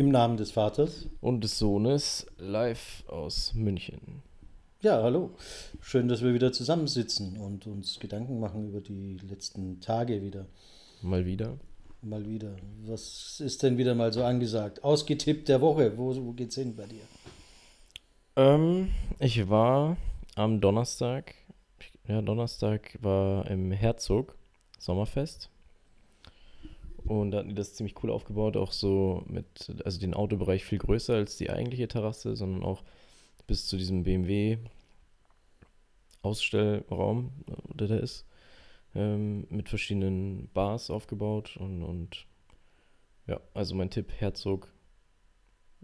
Im Namen des Vaters. Und des Sohnes live aus München. Ja, hallo. Schön, dass wir wieder zusammensitzen und uns Gedanken machen über die letzten Tage wieder. Mal wieder. Mal wieder. Was ist denn wieder mal so angesagt? Ausgetippt der Woche. Wo, wo geht's hin bei dir? Ähm, ich war am Donnerstag, ja, Donnerstag war im Herzog Sommerfest. Und da hatten die das ziemlich cool aufgebaut, auch so mit, also den Autobereich viel größer als die eigentliche Terrasse, sondern auch bis zu diesem BMW Ausstellraum, der da ist, ähm, mit verschiedenen Bars aufgebaut und, und ja, also mein Tipp, Herzog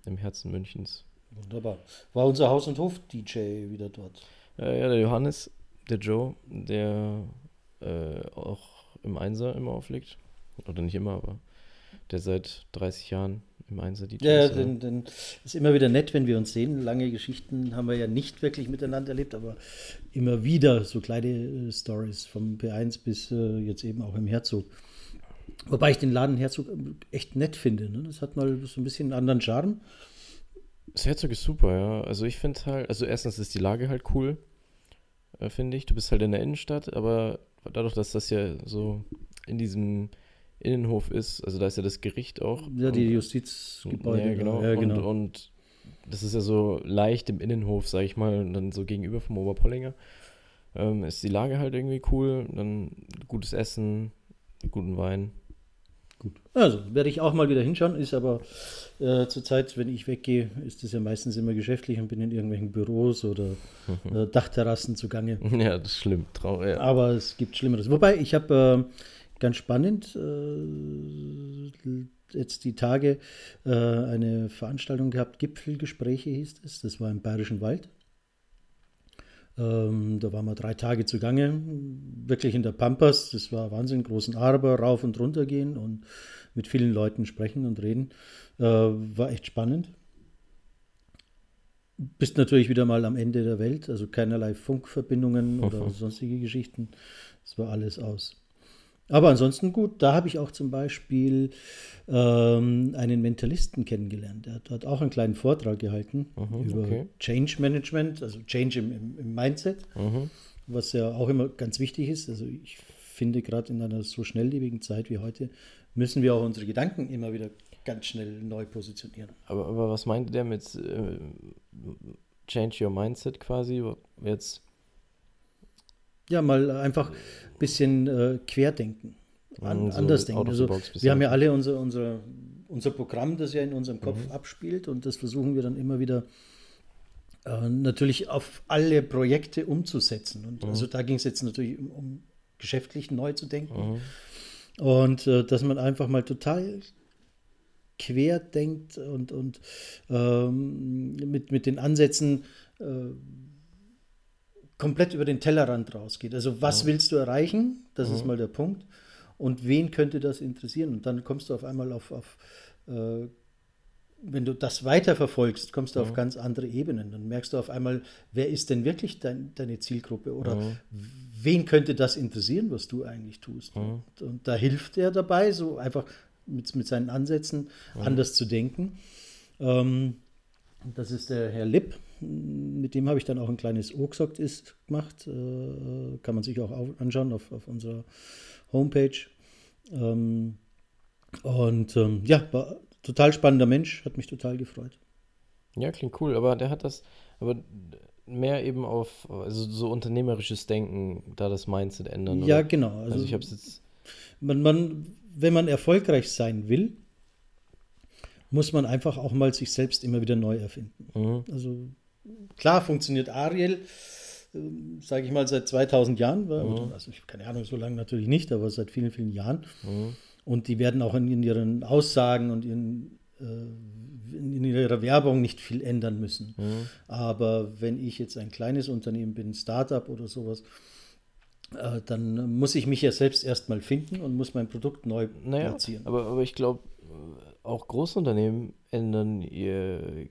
im Herzen Münchens. Wunderbar. War unser Haus- und Hof-DJ wieder dort? Äh, ja, der Johannes, der Joe, der äh, auch im Einser immer auflegt. Oder nicht immer, aber der seit 30 Jahren im Einser DJ Ja, ist. denn, denn ist immer wieder nett, wenn wir uns sehen. Lange Geschichten haben wir ja nicht wirklich miteinander erlebt, aber immer wieder so kleine äh, Stories vom P1 bis äh, jetzt eben auch im Herzog. Wobei ich den Laden Herzog echt nett finde. Ne? Das hat mal so ein bisschen einen anderen Charme. Das Herzog ist super, ja. Also ich finde halt, also erstens ist die Lage halt cool, äh, finde ich. Du bist halt in der Innenstadt, aber dadurch, dass das ja so in diesem Innenhof ist, also da ist ja das Gericht auch. Ja, die Justizgebäude. Ja, genau. Ja, genau. Und, und das ist ja so leicht im Innenhof, sag ich mal, und dann so gegenüber vom Oberpollinger. Ähm, ist die Lage halt irgendwie cool, dann gutes Essen, guten Wein. Gut. Also, werde ich auch mal wieder hinschauen, ist aber äh, zurzeit, wenn ich weggehe, ist es ja meistens immer geschäftlich und bin in irgendwelchen Büros oder äh, Dachterrassen zugange. Ja, das ist schlimm. Traurig. Ja. Aber es gibt Schlimmeres. Wobei, ich habe äh, ganz spannend äh, jetzt die Tage äh, eine Veranstaltung gehabt, Gipfelgespräche hieß es, das war im Bayerischen Wald. Ähm, da waren wir drei Tage zugange, wirklich in der Pampas. Das war Wahnsinn, großen Arbor, rauf und runter gehen und mit vielen Leuten sprechen und reden. Äh, war echt spannend. Bist natürlich wieder mal am Ende der Welt, also keinerlei Funkverbindungen oder sonstige Geschichten. Es war alles aus. Aber ansonsten gut, da habe ich auch zum Beispiel ähm, einen Mentalisten kennengelernt. Der hat dort auch einen kleinen Vortrag gehalten Mhm, über okay. Change Management, also Change im, im, im Mindset, Mhm. was ja auch immer ganz wichtig ist. Also ich finde, gerade in einer so schnelllebigen Zeit wie heute müssen wir auch unsere Gedanken immer wieder ganz schnell neu positionieren. Aber, aber was meinte der mit äh, Change Your Mindset quasi? Jetzt. Ja, mal einfach ein bisschen äh, querdenken, an, so anders denken. Also, wir haben ja alle unser, unser, unser Programm, das ja in unserem Kopf abspielt und das versuchen wir dann immer wieder äh, natürlich auf alle Projekte umzusetzen. Und also da ging es jetzt natürlich um, um geschäftlich neu zu denken. Und äh, dass man einfach mal total quer denkt und, und ähm, mit, mit den Ansätzen äh, komplett über den Tellerrand rausgeht. Also was willst du erreichen? Das ist mal der Punkt. Und wen könnte das interessieren? Und dann kommst du auf einmal auf, auf äh, wenn du das weiterverfolgst, kommst du auf ganz andere Ebenen. Dann merkst du auf einmal, wer ist denn wirklich dein, deine Zielgruppe oder wen könnte das interessieren, was du eigentlich tust. Und, und da hilft er dabei, so einfach mit, mit seinen Ansätzen anders zu denken. Ähm, das ist der Herr Lipp. Mit dem habe ich dann auch ein kleines O-Gesagt ist gemacht. Äh, kann man sich auch au- anschauen auf, auf unserer Homepage. Ähm, und ähm, ja, war total spannender Mensch, hat mich total gefreut. Ja, klingt cool, aber der hat das, aber mehr eben auf, also so unternehmerisches Denken, da das Mindset ändern. Ja, oder? genau. Also, Also, ich habe es jetzt, man, man, wenn man erfolgreich sein will, muss man einfach auch mal sich selbst immer wieder neu erfinden. mhm. Also klar funktioniert Ariel, sage ich mal, seit 2000 Jahren. War, oder, also ich keine Ahnung, so lange natürlich nicht, aber seit vielen, vielen Jahren. Und die werden auch in, in ihren Aussagen und ihren, äh, in ihrer Werbung nicht viel ändern müssen. Aber wenn ich jetzt ein kleines Unternehmen bin, Startup oder sowas, äh, dann muss ich mich ja selbst erstmal finden und muss mein Produkt neu naja, platzieren. aber, aber ich glaube, auch Großunternehmen ändern ihr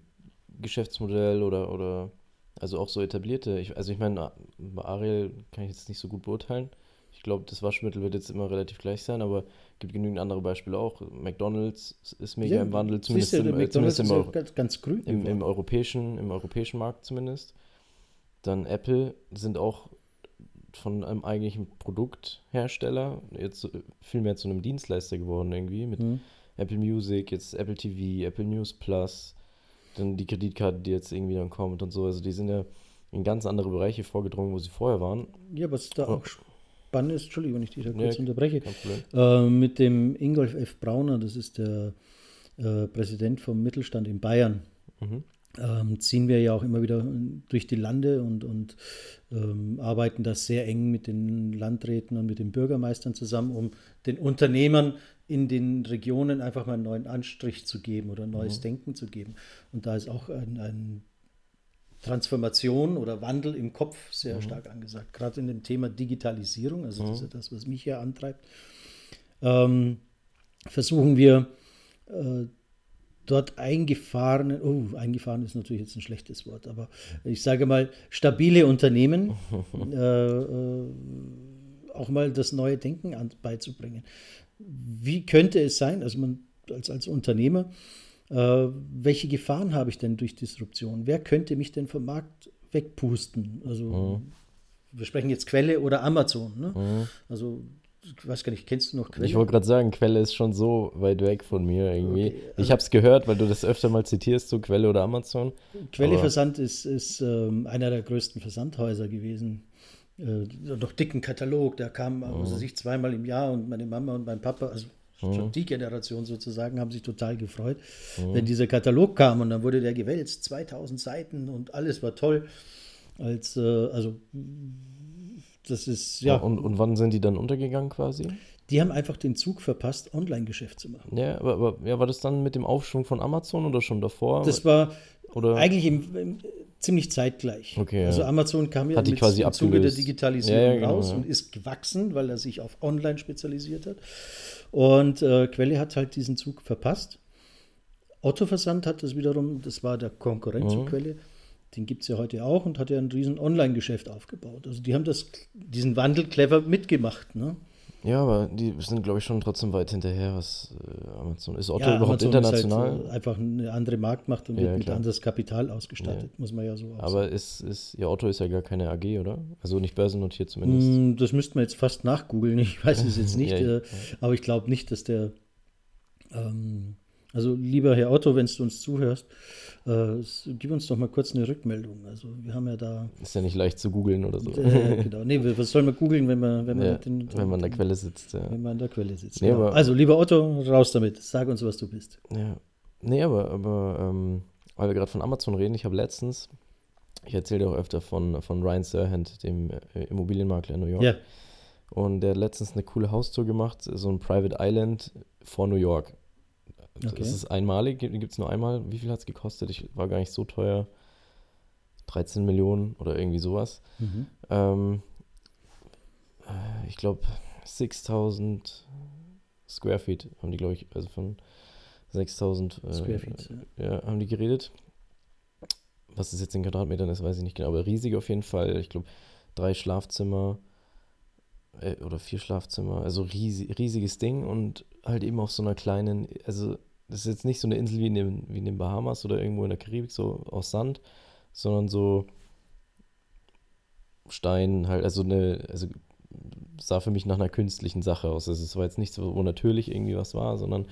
Geschäftsmodell oder, oder also auch so etablierte. Ich, also ich meine, bei Ariel kann ich jetzt nicht so gut beurteilen. Ich glaube, das Waschmittel wird jetzt immer relativ gleich sein, aber es gibt genügend andere Beispiele auch. McDonalds ist mega Ja, im Wandel, zumindest, im, äh, McDonald's zumindest im, Euro, ganz, ganz grün. im, im, europäischen, im europäischen Markt zumindest. Dann Apple sind auch von einem eigentlichen Produkthersteller jetzt äh, viel mehr zu einem Dienstleister geworden irgendwie mit Hm. Apple Music, jetzt Apple TV, Apple News Plus, dann die Kreditkarte, die jetzt irgendwie dann kommt und so. Also die sind ja in ganz andere Bereiche vorgedrungen, wo sie vorher waren. Ja, was da Oh. auch spannend ist, Entschuldigung, wenn ich dich da kurz Ja, unterbreche, äh, mit dem Ingolf F. Brauner, das ist der äh, Präsident vom Mittelstand in Bayern, Mhm. ähm, ziehen wir ja auch immer wieder durch die Lande und, und ähm, arbeiten da sehr eng mit den Landräten und mit den Bürgermeistern zusammen, um den Unternehmern in den Regionen einfach mal einen neuen Anstrich zu geben oder neues Denken zu geben. Und da ist auch ein, ein Transformation oder Wandel im Kopf sehr stark angesagt, gerade in dem Thema Digitalisierung, also das ist ja das, was mich hier antreibt. Ähm, versuchen wir äh, dort eingefahrene, oh, eingefahren ist natürlich jetzt ein schlechtes Wort, aber ich sage mal, stabile Unternehmen äh, äh, auch mal das neue Denken an, beizubringen. Wie könnte es sein, also man als, als Unternehmer, äh, welche Gefahren habe ich denn durch Disruption? Wer könnte mich denn vom Markt wegpusten? Also wir sprechen jetzt Quelle oder Amazon. Ne? Also ich weiß gar nicht, kennst du noch Quelle? Ich wollte gerade sagen, Quelle ist schon so weit weg von mir irgendwie. Okay, ich habe es gehört, weil du das öfter mal zitierst, so Quelle oder Amazon. Quelle Versand ist, ist ähm, einer der größten Versandhäuser gewesen. Äh, noch dicken Katalog, der kam Mhm. also sich zweimal im Jahr und meine Mama und mein Papa, also Mhm. schon die Generation sozusagen, haben sich total gefreut, wenn dieser Katalog kam und dann wurde der gewälzt, 2000 Seiten und alles war toll. Als, äh, also das ist, ja, Und, und wann sind die dann untergegangen quasi? Die haben einfach den Zug verpasst, Online-Geschäft zu machen. Ja, aber, aber ja, war das dann mit dem Aufschwung von Amazon oder schon davor? Das war Oder- eigentlich im, im, ziemlich zeitgleich. Okay. Also Amazon kam ja Hat die mit, quasi im Zuge der abgelöst. Digitalisierung Ja, ja, genau, raus und ist gewachsen, weil er sich auf Online spezialisiert hat. Und äh, Quelle hat halt diesen Zug verpasst. Otto Versand hat das wiederum, das war der Konkurrent Mhm. zu Quelle, den gibt es ja heute auch und hat ja ein riesen Online-Geschäft aufgebaut. Also die haben das, diesen Wandel clever mitgemacht. Ne? Ja, aber die sind, glaube ich, schon trotzdem weit hinterher, was äh, Amazon ist. Otto Ja, überhaupt Amazon international? Ist halt, äh, einfach eine andere Marktmacht und Ja, wird mit anderes Kapital ausgestattet, muss man ja so auch sagen. aber ist, ist, ja, Otto ist ja gar keine AG, oder? Also nicht börsennotiert zumindest. Mm, Das müsste man jetzt fast nachgoogeln. Ich weiß es jetzt nicht, Ja, ja. äh, aber ich glaube nicht, dass der. Ähm, also, lieber Herr Otto, wenn du uns zuhörst, äh, gib uns doch mal kurz eine Rückmeldung. Also, wir haben ja da. Ist ja nicht leicht zu googeln oder so. Äh, genau. Nee, was soll man googeln, wenn man, wenn man, ja, den, wenn man an der Quelle sitzt. Ja. wenn man an der Quelle sitzt? Nee, genau. aber- Also, lieber Otto, raus damit. Sag uns, was du bist. Ja. Nee, aber, aber ähm, weil wir gerade von Amazon reden, ich habe letztens, ich erzähle dir auch öfter von, von Ryan Serhant, dem äh, Immobilienmakler in New York. Ja, Und der hat letztens eine coole Haustour gemacht, so ein Private Island vor New York. Okay. Das ist einmalig, gibt es nur einmal. Wie viel hat es gekostet? Ich war gar nicht so teuer. 13 Millionen oder irgendwie sowas. mhm. Ähm, äh, ich glaube 6000 Square Feet haben die, glaube ich, also von 6000 äh, Square Feet, ja, haben die geredet. Was es jetzt in Quadratmetern ist, weiß ich nicht genau, aber riesig auf jeden Fall. Ich glaube, drei Schlafzimmer äh, oder vier Schlafzimmer, also riesig, riesiges Ding und halt eben auf so einer kleinen, also das ist jetzt nicht so eine Insel wie in, den, wie in den Bahamas oder irgendwo in der Karibik, so aus Sand, sondern so Stein, halt, also eine, also sah für mich nach einer künstlichen Sache aus. Also es war jetzt nicht so, wo natürlich irgendwie was war, sondern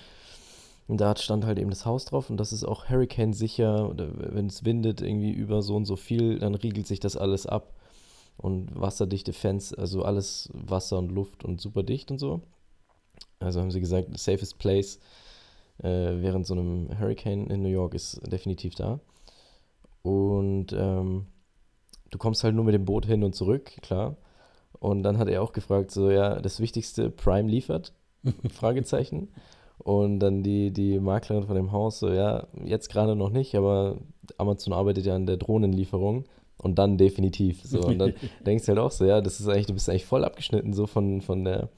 und da stand halt eben das Haus drauf und das ist auch Hurricane sicher. Wenn es windet irgendwie über so und so viel, dann riegelt sich das alles ab. Und wasserdichte Fans, also alles Wasser und Luft und super dicht und so. Also haben sie gesagt, safest place äh, während so einem Hurricane in New York ist definitiv da. Und ähm, du kommst halt nur mit dem Boot hin und zurück, klar. Und dann hat er auch gefragt, so, ja, das Wichtigste, Prime liefert? Fragezeichen. Und dann die, die Maklerin von dem Haus, so, ja, jetzt gerade noch nicht, aber Amazon arbeitet ja an der Drohnenlieferung und dann definitiv. So, und dann denkst du halt auch so, ja, das ist eigentlich, du bist eigentlich voll abgeschnitten so von, von der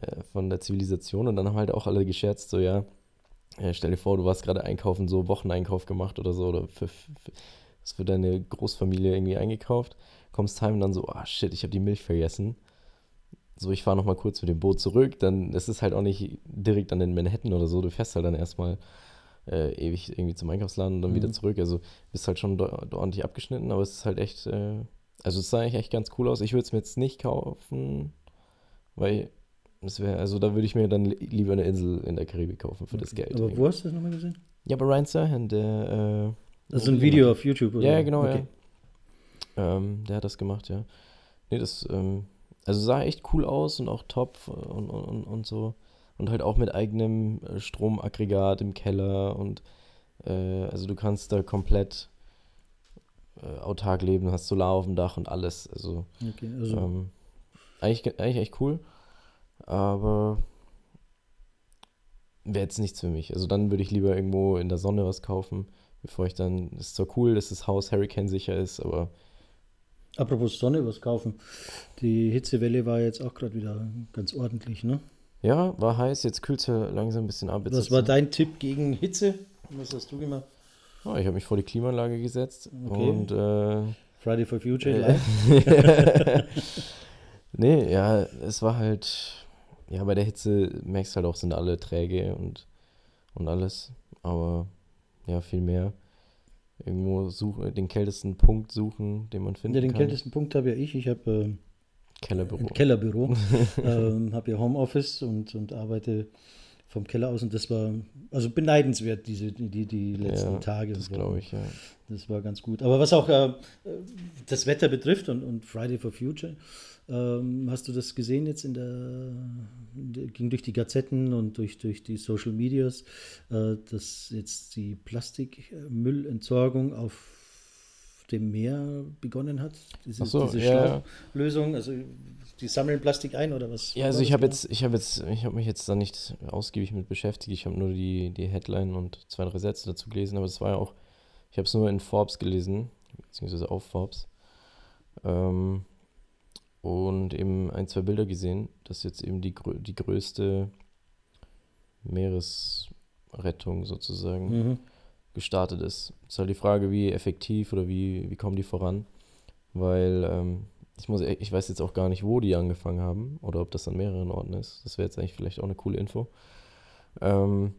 äh, von der Zivilisation. Und dann haben halt auch alle gescherzt, so, ja, äh, stell dir vor, du warst gerade einkaufen, so Wocheneinkauf gemacht oder so, oder für, für, für deine Großfamilie irgendwie eingekauft, kommst heim und dann so, ah shit, ich habe die Milch vergessen. so, ich fahre nochmal kurz mit dem Boot zurück, dann ist es halt auch nicht direkt an den Manhattan oder so. Du fährst halt dann erstmal äh, ewig irgendwie zum Einkaufsladen und dann mhm. wieder zurück. Also bist halt schon ordentlich abgeschnitten, aber es ist halt echt, äh, also es sah eigentlich echt ganz cool aus. Ich würde es mir jetzt nicht kaufen, weil das wäre, also da würde ich mir dann lieber eine Insel in der Karibik kaufen für okay. das Geld. Aber irgendwie. wo hast du das nochmal gesehen? Ja, bei Ryan Serhan, der. Äh, das ist ein Video auf YouTube, oder? Ja, genau, okay. ja. Ähm, der hat das gemacht, ja. Nee, das, ähm, also sah echt cool aus und auch top und, und, und so. Und halt auch mit eigenem äh, Stromaggregat im Keller und äh, also du kannst da komplett äh, autark leben, hast Solar auf dem Dach und alles. Also, okay, also. Ähm, eigentlich, eigentlich echt cool. Aber wäre jetzt nichts für mich. Also dann würde ich lieber irgendwo in der Sonne was kaufen, bevor ich dann. Es ist zwar cool, dass das Haus Hurricane sicher ist, aber. Apropos Sonne, was kaufen. Die Hitzewelle war jetzt auch gerade wieder ganz ordentlich, ne? Ja, war heiß, jetzt kühlt es ja langsam ein bisschen ab. Jetzt was war dein Tipp gegen Hitze? Was hast du gemacht? Oh, ich habe mich vor die Klimaanlage gesetzt okay. und äh, Friday for Future live. nee, ja, es war halt ja, bei der Hitze merkst du halt auch, sind alle träge und, und alles. Aber ja, viel mehr. Irgendwo suchen, den kältesten Punkt suchen, den man findet. Ja, den kann. kältesten Punkt habe ja ich. Ich habe äh, Kellerbüro. Ein Kellerbüro. ähm, habe ja Homeoffice und, und arbeite vom Keller aus und das war also beneidenswert, diese, die, die letzten ja, Tage. Das glaube ich, ja. Das war ganz gut. Aber was auch äh, das Wetter betrifft und, und Friday for Future, ähm, hast du das gesehen jetzt in der, in der, ging durch die Gazetten und durch, durch die Social Medias, äh, dass jetzt die Plastikmüllentsorgung auf dem Meer begonnen hat? Diese, so, diese ja. Schlauchlösung, also die sammeln Plastik ein oder was? Ja, also ich habe jetzt, ich habe jetzt, ich habe mich jetzt da nicht ausgiebig mit beschäftigt. Ich habe nur die, die Headline und zwei, drei Sätze dazu gelesen, aber es war ja auch, ich habe es nur in Forbes gelesen, beziehungsweise auf Forbes. Ähm, und eben ein, zwei Bilder gesehen, dass jetzt eben die, die größte Meeresrettung sozusagen mhm. gestartet ist. Es ist halt die Frage, wie effektiv oder wie, wie kommen die voran, weil ähm, ich, muss, ich weiß jetzt auch gar nicht, wo die angefangen haben oder ob das an mehreren Orten ist. Das wäre jetzt eigentlich vielleicht auch eine coole Info. Ähm,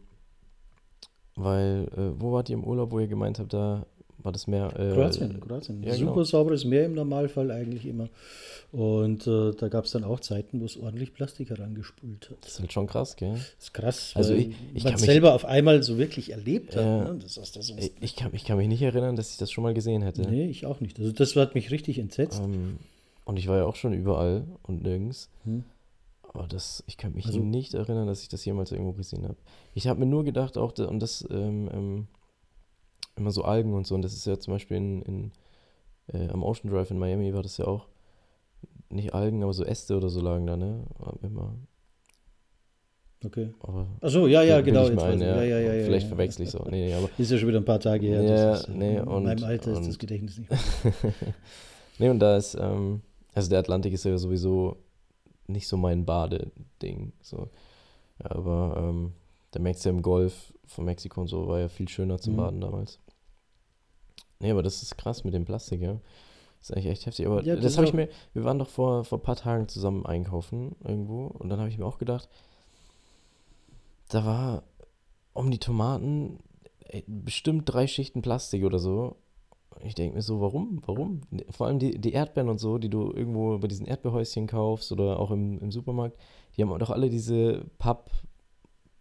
weil, äh, wo wart ihr im Urlaub, wo ihr gemeint habt, da war das Meer? Äh, Kroatien, Kroatien. Ja, Super genau. sauberes Meer im Normalfall eigentlich immer. Und äh, da gab es dann auch Zeiten, wo es ordentlich Plastik herangespült hat. Das ist halt schon krass, gell? Das ist krass, also ich, ich man selber auf einmal so wirklich erlebt hat. ne? das, das, das ich, ich, kann, ich kann mich nicht erinnern, dass ich das schon mal gesehen hätte. Nee, ich auch nicht. Also das hat mich richtig entsetzt. Um, ähm, und ich war ja auch schon überall und nirgends. Hm. Aber das, ich kann mich also, nicht erinnern, dass ich das jemals irgendwo gesehen habe. Ich habe mir nur gedacht, auch, und das ähm, ähm, immer so Algen und so. Und das ist ja zum Beispiel in, in äh, am Ocean Drive in Miami war das ja auch. Nicht Algen, aber so Äste oder so lagen da, ne? Immer. Okay. Achso, ja, ja, genau. Ich mein, ja. Ja, ja, Vielleicht verwechsel ich so. Nee, aber ist ja schon wieder ein paar Tage her. Ja, ist, nee, in und, meinem Alter und, ist das Gedächtnis nicht mehr. nee, und da ist, ähm, also der Atlantik ist ja sowieso nicht so mein Badeding. So. Aber ähm, da merkst du ja im Golf von Mexiko und so, war ja viel schöner zum mhm. Baden damals. Nee, aber das ist krass mit dem Plastik, ja. Das ist eigentlich echt heftig. Aber ja, das, das habe ich mir, wir waren doch vor, vor ein paar Tagen zusammen einkaufen irgendwo und dann habe ich mir auch gedacht, da war um die Tomaten ey, bestimmt drei Schichten Plastik oder so. Ich denke mir so, warum? Warum? Vor allem die, die Erdbeeren und so, die du irgendwo bei diesen Erdbeerhäuschen kaufst oder auch im, im Supermarkt, die haben doch alle diese Papp,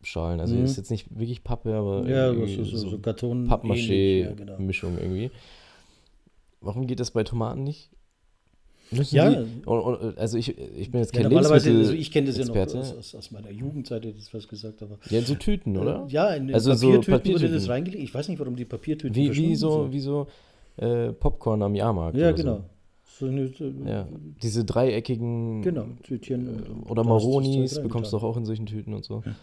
Schalen. Also mhm. ist jetzt nicht wirklich Pappe, aber ja, so, so, so Karton Pappmaché-Mischung ja, genau. irgendwie. Warum geht das bei Tomaten nicht? Müssen ja. Die, also ich, ich bin jetzt kein ja, normalerweise, also ich kenne das ja noch aus, aus, aus, meiner Jugendzeit, hätte ich was gesagt, aber. Ja, in so Tüten, oder? Äh, ja, in also Papiertüten, so Papiertüten wurde das reingelegt. Ich weiß nicht, warum die Papiertüten wie, wie so, Wie so äh, Popcorn am Jahrmarkt. Ja, genau. So. eine, ja, diese dreieckigen genau, Tütchen. Äh, oder Maronis bekommst du auch in solchen Tüten und so. Ja.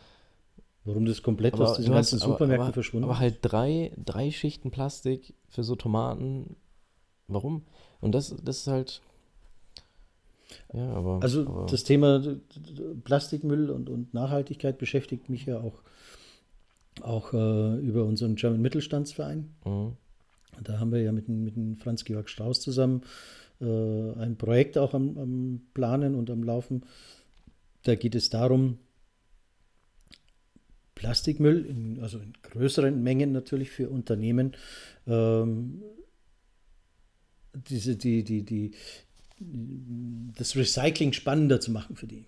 Warum das komplett aber aus diesen ganzen Supermärkten aber, verschwunden Aber halt drei, drei Schichten Plastik für so Tomaten. Warum? Und das, das ist halt. Ja, aber. Also aber das Thema Plastikmüll und, und Nachhaltigkeit beschäftigt mich ja auch, auch äh, über unseren German Mittelstandsverein. Mhm. Da haben wir ja mit, mit Franz-Georg Strauß zusammen äh, ein Projekt auch am, am Planen und am Laufen da geht es darum, Plastikmüll, in, also in größeren Mengen natürlich für Unternehmen, ähm, diese, die, die, die, das Recycling spannender zu machen für die.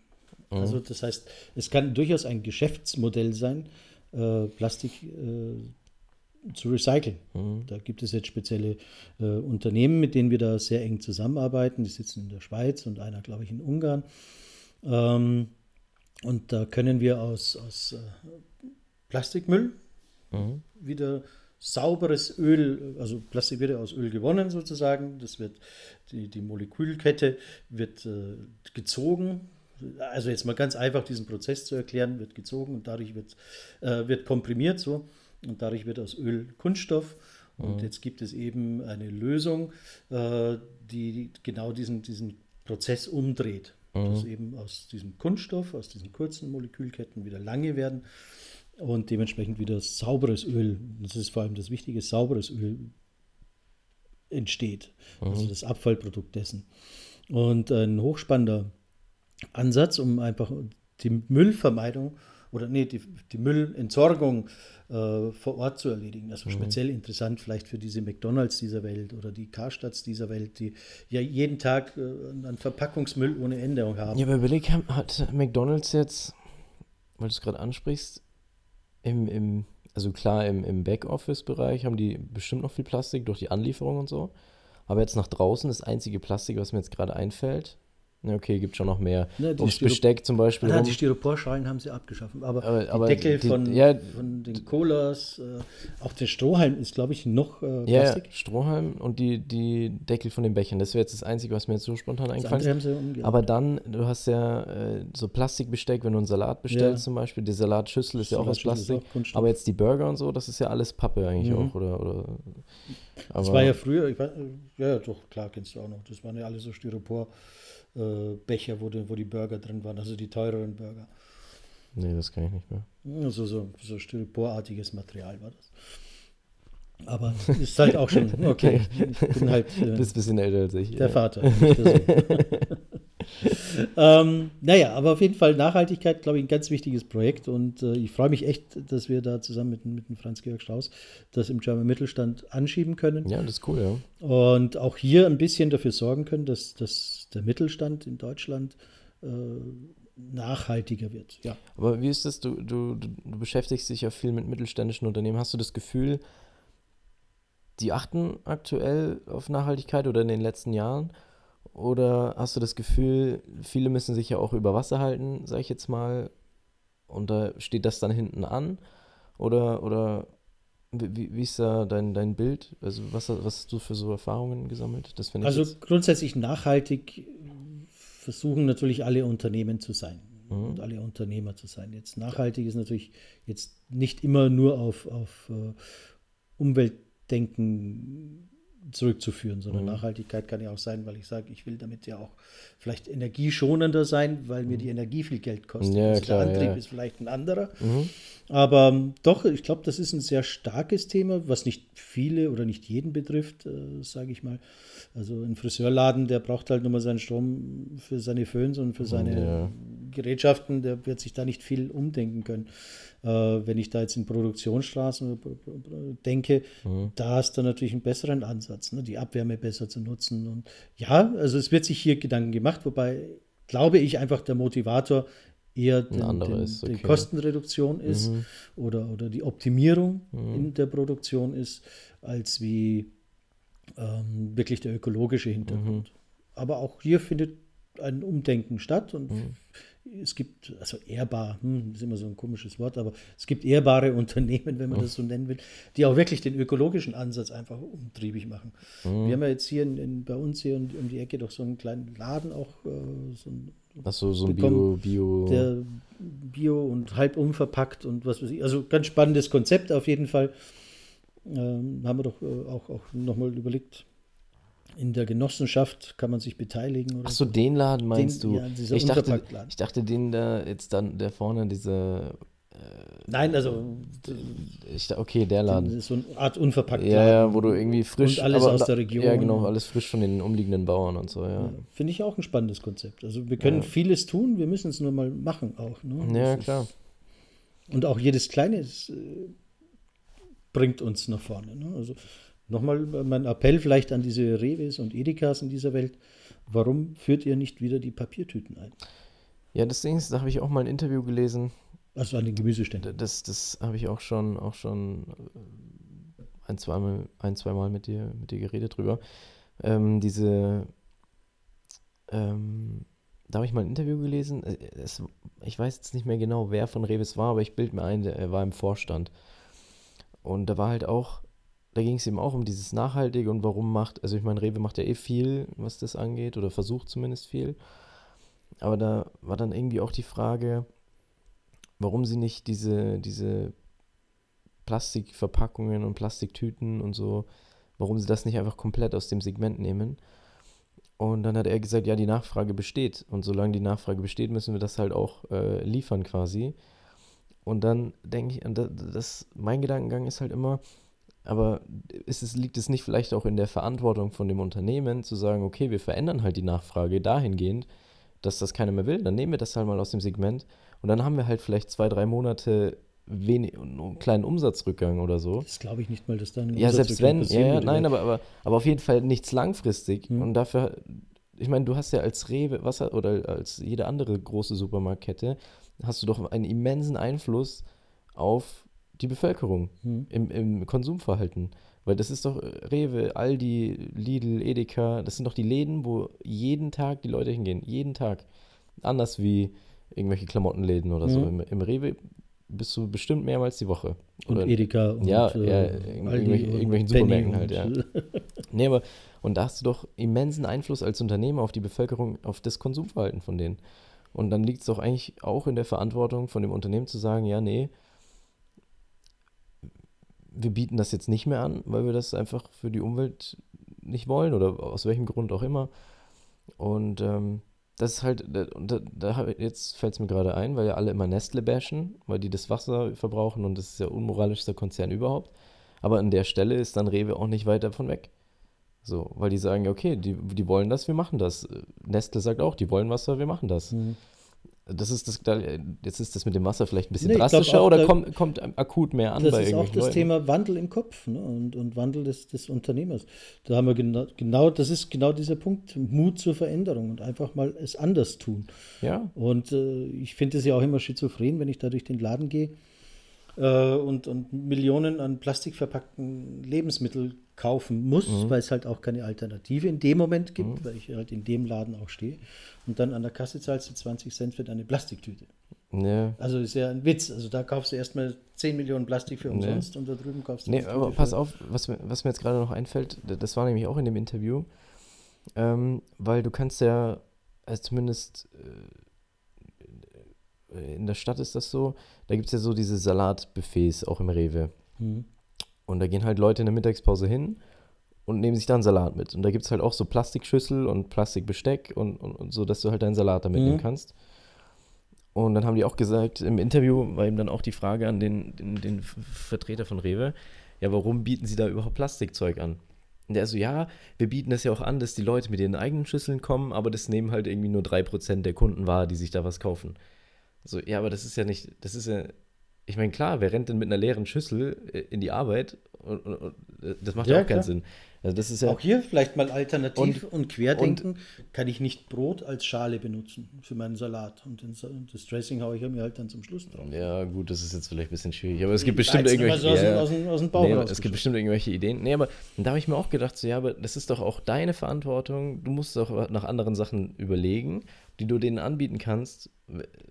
Mhm. Also das heißt, es kann durchaus ein Geschäftsmodell sein, äh, Plastik äh, zu recyceln. Mhm. Da gibt es jetzt spezielle äh, Unternehmen, mit denen wir da sehr eng zusammenarbeiten. Die sitzen in der Schweiz und einer, glaube ich, in Ungarn. Ähm, und da können wir aus, aus äh, Plastikmüll mhm. wieder sauberes Öl, also Plastik wird ja aus Öl gewonnen sozusagen. Das wird, die, die Molekülkette wird äh, gezogen. Also jetzt mal ganz einfach diesen Prozess zu erklären, wird gezogen und dadurch wird, äh, wird komprimiert so und dadurch wird aus Öl Kunststoff. Und mhm. jetzt gibt es eben eine Lösung, äh, die genau diesen, diesen Prozess umdreht. Mhm. Dass eben aus diesem Kunststoff, aus diesen kurzen Molekülketten wieder lange werden und dementsprechend wieder sauberes Öl, das ist vor allem das Wichtige, sauberes Öl entsteht. Mhm. Also das Abfallprodukt dessen. Und ein hochspannender Ansatz, um einfach die Müllvermeidung oder nee, die, die Müllentsorgung äh, vor Ort zu erledigen. Also mhm. speziell interessant vielleicht für diese McDonalds dieser Welt oder die Karstadts dieser Welt, die ja jeden Tag äh, einen Verpackungsmüll ohne Änderung haben. Ja, aber überleg, hat McDonalds jetzt, weil du es gerade ansprichst, im, im, also klar, im, im Backoffice-Bereich haben die bestimmt noch viel Plastik durch die Anlieferung und so. Aber jetzt nach draußen, das einzige Plastik, was mir jetzt gerade einfällt, okay, gibt schon noch mehr. Ne, Ums Besteck zum Beispiel. Ja, die Styroporschalen haben sie abgeschaffen. Aber, aber, aber die Deckel die, von, ja, von den Colas, äh, auch der Strohhalm ist, glaube ich, noch äh, Plastik. Ja, Strohhalm und die, die Deckel von den Bechern. Das wäre jetzt das Einzige, was mir jetzt so spontan eingefallen ist. Aber dann, du hast ja äh, so Plastikbesteck, wenn du einen Salat bestellst ja. zum Beispiel. Die Salatschüssel ist ja auch aus Plastik. Auch aber jetzt die Burger und so, das ist ja alles Pappe eigentlich mhm. auch. Oder, oder, das war ja früher, weiß, ja, doch, klar, kennst du auch noch. Das waren ja alle so Styropor äh, Becher, wo die, wo die Burger drin waren, also die teureren Burger. Nee, das kann ich nicht mehr. Also so, so Styroporartiges Material war das. Aber ist halt auch schon, okay, ich bin halt. Äh, Bist ein bisschen älter als ich. Der ja. Vater. ähm, naja, aber auf jeden Fall Nachhaltigkeit, glaube ich, ein ganz wichtiges Projekt und äh, ich freue mich echt, dass wir da zusammen mit, mit dem Franz-Georg Strauß das im German Mittelstand anschieben können. Ja, das ist cool, ja. Und auch hier ein bisschen dafür sorgen können, dass, dass der Mittelstand in Deutschland äh, nachhaltiger wird. Ja. Aber wie ist das? Du, du, du beschäftigst dich ja viel mit mittelständischen Unternehmen. Hast du das Gefühl, die achten aktuell auf Nachhaltigkeit oder in den letzten Jahren? Oder hast du das Gefühl, viele müssen sich ja auch über Wasser halten, sag ich jetzt mal, und da steht das dann hinten an? Oder, oder wie, wie ist da dein, dein Bild? Also was, was hast du für so Erfahrungen gesammelt? Das also grundsätzlich nachhaltig versuchen natürlich alle Unternehmen zu sein mhm. und alle Unternehmer zu sein. Jetzt nachhaltig ist natürlich jetzt nicht immer nur auf, auf uh, Umweltdenken zurückzuführen, sondern mhm. Nachhaltigkeit kann ja auch sein, weil ich sage, ich will damit ja auch vielleicht energieschonender sein, weil mir die mhm. Energie viel Geld kostet. Ja, also klar, der Antrieb ja. ist vielleicht ein anderer. Mhm. Aber ähm, doch, ich glaube, das ist ein sehr starkes Thema, was nicht viele oder nicht jeden betrifft, äh, sage ich mal. Also ein Friseurladen, der braucht halt nur mal seinen Strom für seine Föhns und für seine ja. Gerätschaften, der wird sich da nicht viel umdenken können. Äh, wenn ich da jetzt in Produktionsstraßen denke, mhm. da hast du natürlich einen besseren Ansatz, ne? die Abwärme besser zu nutzen. Und ja, also es wird sich hier Gedanken gemacht, wobei glaube ich einfach der Motivator eher den, den, ist, okay. die Kostenreduktion ist mhm. oder, oder die Optimierung mhm. in der Produktion ist, als wie ähm, wirklich der ökologische Hintergrund. Mhm. Aber auch hier findet ein Umdenken statt und mhm es gibt, also ehrbar, hm, ist immer so ein komisches Wort, aber es gibt ehrbare Unternehmen, wenn man das so nennen will, die auch wirklich den ökologischen Ansatz einfach umtriebig machen. Mhm. Wir haben ja jetzt hier in, in, bei uns hier um die Ecke doch so einen kleinen Laden auch, äh, so ein Achso, so ein Bio, Bio. Der Bio und halb unverpackt und was weiß ich. Also ganz spannendes Konzept auf jeden Fall. Ähm, haben wir doch äh, auch, auch nochmal überlegt, in der Genossenschaft kann man sich beteiligen. Oder Ach so, den Laden meinst den, du? Ja, ich, dachte, ich dachte, den da jetzt dann, der vorne, diese Nein, also Ich, okay, der Laden. das ist so eine Art unverpackt. Ja, ja, wo du irgendwie frisch. Und alles aber aus der Region. Ja, genau, alles frisch von den umliegenden Bauern und so, ja. Finde ich auch ein spannendes Konzept. Also wir können Ja. vieles tun, wir müssen es nur mal machen auch. Ne? Ja, Das ist- klar. Und auch jedes Kleine ist, äh, bringt uns nach vorne. Ne? Also nochmal mein Appell vielleicht an diese Reves und Edekas in dieser Welt. Warum führt ihr nicht wieder die Papiertüten ein? Ja, das Ding ist, da habe ich auch mal ein Interview gelesen. Also an den Gemüseständen. Das, das habe ich auch schon, auch schon äh, ein, zweimal, ein, zweimal mit dir, mit dir geredet drüber. Ähm, diese, ähm, da habe ich mal ein Interview gelesen. Äh, Es, ich weiß jetzt nicht mehr genau, wer von Rewe war, aber ich bilde mir ein, er war im Vorstand. Und da war halt auch, da ging es eben auch um dieses Nachhaltige und warum macht, also ich meine, Rewe macht ja eh viel, was das angeht, oder versucht zumindest viel. Aber da war dann irgendwie auch die Frage, warum sie nicht diese, diese Plastikverpackungen und Plastiktüten und so, warum sie das nicht einfach komplett aus dem Segment nehmen. Und dann hat er gesagt, ja, die Nachfrage besteht. Und solange die Nachfrage besteht, müssen wir das halt auch äh, liefern quasi. Und dann denke ich, das, mein Gedankengang ist halt immer, aber ist es, liegt es nicht vielleicht auch in der Verantwortung von dem Unternehmen, zu sagen, okay, wir verändern halt die Nachfrage dahingehend, dass das keiner mehr will, dann nehmen wir das halt mal aus dem Segment und dann haben wir halt vielleicht zwei, drei Monate wenig, einen kleinen Umsatzrückgang oder so. Das glaube ich nicht mal, dass dann. Ja, selbst wenn, ja, ja, nein, aber aber, aber, auf jeden Fall nichts langfristig. Hm. Und dafür, ich meine, du hast ja als Rewe, was oder als jede andere große Supermarktkette, hast du doch einen immensen Einfluss auf die Bevölkerung Hm. im, im Konsumverhalten. Weil das ist doch äh, Rewe, Aldi, Lidl, Edeka, das sind doch die Läden, wo jeden Tag die Leute hingehen. Jeden Tag. Anders wie irgendwelche Klamottenläden oder so. Mhm. Im, Im Rewe bist du bestimmt mehrmals die Woche. Und Oder- Edeka und Ja, äh, ja, Aldi irgendwelche- und irgendwelchen Supermärkten halt, ja. und, Nee, aber und da hast du doch immensen Einfluss als Unternehmen auf die Bevölkerung, auf das Konsumverhalten von denen. Und dann liegt es doch eigentlich auch in der Verantwortung von dem Unternehmen zu sagen, ja, nee, wir bieten das jetzt nicht mehr an, weil wir das einfach für die Umwelt nicht wollen oder aus welchem Grund auch immer. Und ähm, das ist halt, da, da, jetzt fällt es mir gerade ein, weil ja alle immer Nestle bashen, weil die das Wasser verbrauchen und das ist der unmoralischste Konzern überhaupt. Aber an der Stelle ist dann Rewe auch nicht weit davon weg. So, weil die sagen, ja, okay, die, die wollen das, wir machen das. Nestle sagt auch, die wollen Wasser, wir machen das. Hm. Das ist das, da- jetzt ist das mit dem Wasser vielleicht ein bisschen Nee, drastischer auch, oder kommt, kommt akut mehr an Das bei ist auch das Leuten? Thema Wandel im Kopf ne? und, und Wandel des, des Unternehmers. Da haben wir genau, genau, das ist genau dieser Punkt, Mut zur Veränderung und einfach mal es anders tun. Ja, Und äh, ich finde es ja auch immer schizophren, wenn ich da durch den Laden gehe äh, und, und Millionen an plastikverpackten Lebensmittel kaufen muss, Mhm. weil es halt auch keine Alternative in dem Moment gibt, weil ich halt in dem Laden auch stehe. Und dann an der Kasse zahlst du 20 Cent für deine Plastiktüte. ja. Also ist ja ein Witz. Also da kaufst du erstmal 10 Millionen Plastik für umsonst und da drüben kaufst du. Nee, aber Tüte pass für- auf, was mir, was mir jetzt gerade noch einfällt, das war nämlich auch in dem Interview, ähm, weil du kannst ja, also zumindest äh, in der Stadt ist das so, da gibt es ja so diese Salatbuffets auch im Rewe. Hm. Und da gehen halt Leute in der Mittagspause hin und nehmen sich dann Salat mit. Und da gibt es halt auch so Plastikschüssel und Plastikbesteck und, und, und so, dass du halt deinen Salat da mitnehmen Mhm. kannst. Und dann haben die auch gesagt, im Interview war eben dann auch die Frage an den, den, den Vertreter von Rewe, ja, warum bieten sie da überhaupt Plastikzeug an? Und der so, ja, wir bieten das ja auch an, dass die Leute mit ihren eigenen Schüsseln kommen, aber das nehmen halt irgendwie nur 3% der Kunden wahr, die sich da was kaufen. So, ja, aber das ist ja nicht, das ist ja, ich meine, klar, wer rennt denn mit einer leeren Schüssel äh, in die Arbeit? Und, und, und äh, das macht ja, Ja, auch keinen klar. Sinn. Also das ist ja, Auch hier vielleicht mal alternativ und, Und- querdenken. kann ich nicht Brot als Schale benutzen für meinen Salat? Und den, das Dressing haue ich mir halt dann zum Schluss drauf. ja gut, das ist jetzt vielleicht ein bisschen schwierig, aber es gibt bestimmt irgendwelche, so aus, ja, dem- aus, dem, aus dem Bauch nee, es gibt bestimmt irgendwelche Ideen. Nee, aber da habe ich mir auch gedacht, so, ja, aber das ist doch auch deine Verantwortung. Du musst doch nach anderen Sachen überlegen, die du denen anbieten kannst,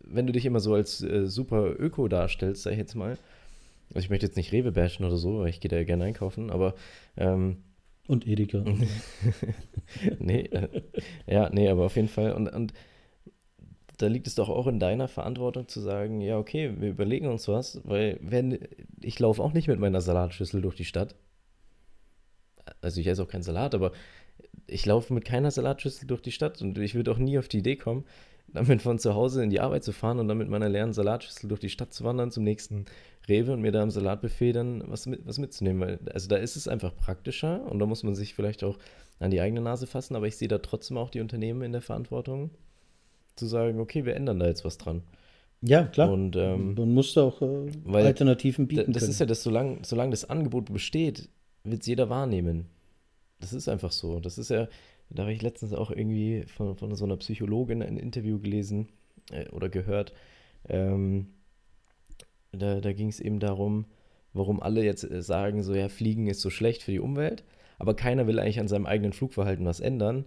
wenn du dich immer so als äh, super Öko darstellst, sag ich jetzt mal. Also ich möchte jetzt nicht Rewe bashen oder so, weil ich gehe da ja gerne einkaufen, aber ähm, Und Edeka. nee, äh, ja, nee, aber auf jeden Fall. Und, und da liegt es doch auch in deiner Verantwortung zu sagen, ja, okay, wir überlegen uns was, weil wenn ich laufe auch nicht mit meiner Salatschüssel durch die Stadt. Also ich esse auch keinen Salat, aber ich laufe mit keiner Salatschüssel durch die Stadt und ich würde auch nie auf die Idee kommen, damit von zu Hause in die Arbeit zu fahren und dann mit meiner leeren Salatschüssel durch die Stadt zu wandern zum nächsten Rewe und mir da im Salatbuffet dann was, mit, was mitzunehmen. Weil, also da ist es einfach praktischer und da muss man sich vielleicht auch an die eigene Nase fassen, aber ich sehe da trotzdem auch die Unternehmen in der Verantwortung, zu sagen, okay, wir ändern da jetzt was dran. Ja, klar. Und ähm, Man muss da auch äh, Alternativen bieten das können. ist ja das, solange, solange das Angebot besteht, wird es jeder wahrnehmen. Das ist einfach so. Das ist ja, da habe ich letztens auch irgendwie von, von so einer Psychologin ein Interview gelesen äh, oder gehört. Ähm, da da ging es eben darum, warum alle jetzt äh, sagen, so ja, Fliegen ist so schlecht für die Umwelt, aber keiner will eigentlich an seinem eigenen Flugverhalten was ändern,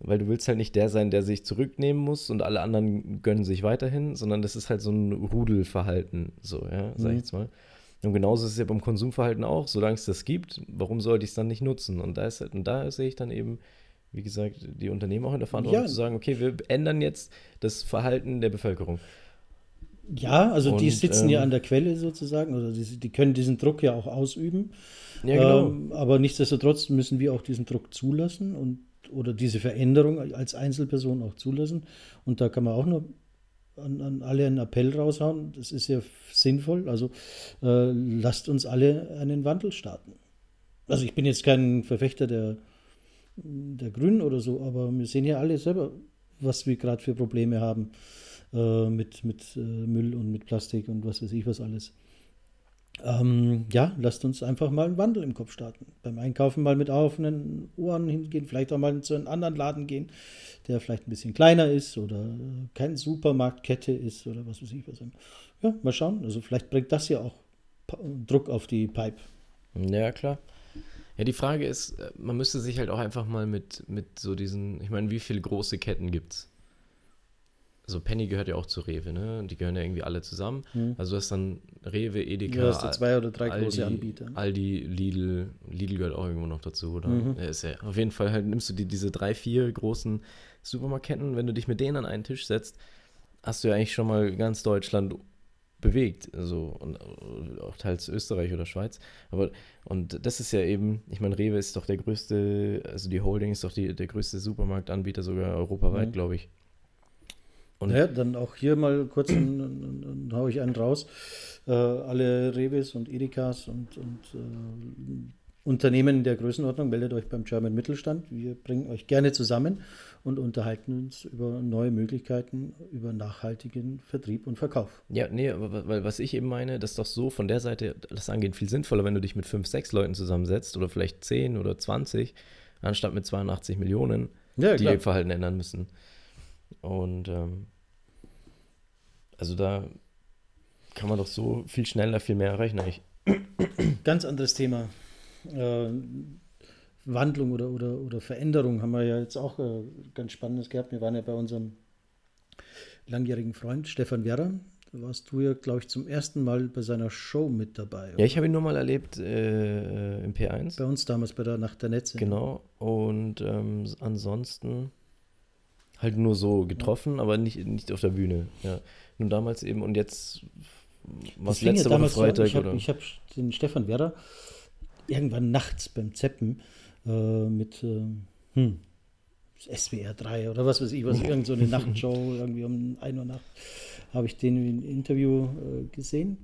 weil du willst halt nicht der sein, der sich zurücknehmen muss und alle anderen gönnen sich weiterhin, sondern das ist halt so ein Rudelverhalten, so, ja, sag ich Mhm. jetzt mal. Und genauso ist es ja beim Konsumverhalten auch, solange es das gibt, warum sollte ich es dann nicht nutzen? Und da ist halt, und da sehe ich dann eben, wie gesagt, die Unternehmen auch in der Verantwortung Ja. zu sagen, okay, wir ändern jetzt das Verhalten der Bevölkerung. Ja, also die Und, sitzen ja ähm, an der Quelle sozusagen, oder die, die können diesen Druck ja auch ausüben. Ja, genau. Ähm, aber nichtsdestotrotz müssen wir auch diesen Druck zulassen und oder diese Veränderung als Einzelperson auch zulassen. Und da kann man auch nur an, an alle einen Appell raushauen. Das ist ja sinnvoll. Also äh, lasst uns alle einen Wandel starten. Also ich bin jetzt kein Verfechter der, der Grünen oder so, aber wir sehen ja alle selber, was wir gerade für Probleme haben äh, mit, mit äh, Müll und mit Plastik und was weiß ich was alles. Ähm, ja, lasst uns einfach mal einen Wandel im Kopf starten. Beim Einkaufen mal mit offenen Ohren hingehen, vielleicht auch mal zu einem anderen Laden gehen, der vielleicht ein bisschen kleiner ist oder keine Supermarktkette ist oder was weiß ich was. Ja, mal schauen. Also vielleicht bringt das ja auch Druck auf die Pipe. Ja, klar. Ja, die Frage ist, äh, man müsste sich halt auch einfach mal mit, mit so diesen, ich meine, wie viele große Ketten gibt's? Also Penny gehört ja auch zu Rewe, ne? Die gehören ja irgendwie alle zusammen. Hm. Also du hast dann Rewe, Edeka, Du hast zwei oder drei Aldi, große Anbieter. Aldi, Lidl, Lidl gehört auch irgendwo noch dazu, oder? Mhm. Ja, ist ja, auf jeden Fall halt nimmst du die, diese drei, vier großen Supermarktketten, wenn du dich mit denen an einen Tisch setzt, hast du ja eigentlich schon mal ganz Deutschland bewegt, also und äh, auch teils Österreich oder Schweiz. Aber und das ist ja eben, ich meine, Rewe ist doch der größte, also die Holding ist doch die, der größte Supermarktanbieter sogar europaweit, Mhm. glaube ich. Und- ja, dann auch hier mal kurz und, und, und hau ich einen raus. Äh, alle Reves und Edekas und, und äh, Unternehmen der Größenordnung, meldet euch beim German Mittelstand. Wir bringen euch gerne zusammen und unterhalten uns über neue Möglichkeiten, über nachhaltigen Vertrieb und Verkauf. Ja, nee, aber weil was ich eben meine, das ist doch so von der Seite, das angeht, viel sinnvoller, wenn du dich mit fünf, sechs Leuten zusammensetzt oder vielleicht 10 oder 20, anstatt mit 82 Millionen, Ja, die ihr Verhalten ändern müssen. Und ähm, also da kann man doch so viel schneller, viel mehr erreichen eigentlich. Ganz anderes Thema. Äh, Wandlung oder, oder, oder Veränderung haben wir ja jetzt auch äh, ganz Spannendes gehabt. Wir waren ja bei unserem langjährigen Freund Stefan Werra. Da warst du ja, glaube ich, zum ersten Mal bei seiner Show mit dabei. Ja, ich habe ihn nur mal erlebt äh, im P1. bei uns damals bei der Nacht der Netze. Genau. Und ähm, ansonsten halt nur so getroffen, aber nicht, nicht auf der Bühne. Ja. Nur damals eben und jetzt was fing ja letzte Woche Freitag ich habe oder? hab den Stefan Werra irgendwann nachts beim Zeppen äh, mit ähm, hm, SWR 3 oder was weiß ich, was irgend so eine Nachtshow irgendwie um 1 Uhr Nacht habe ich den im Interview äh, gesehen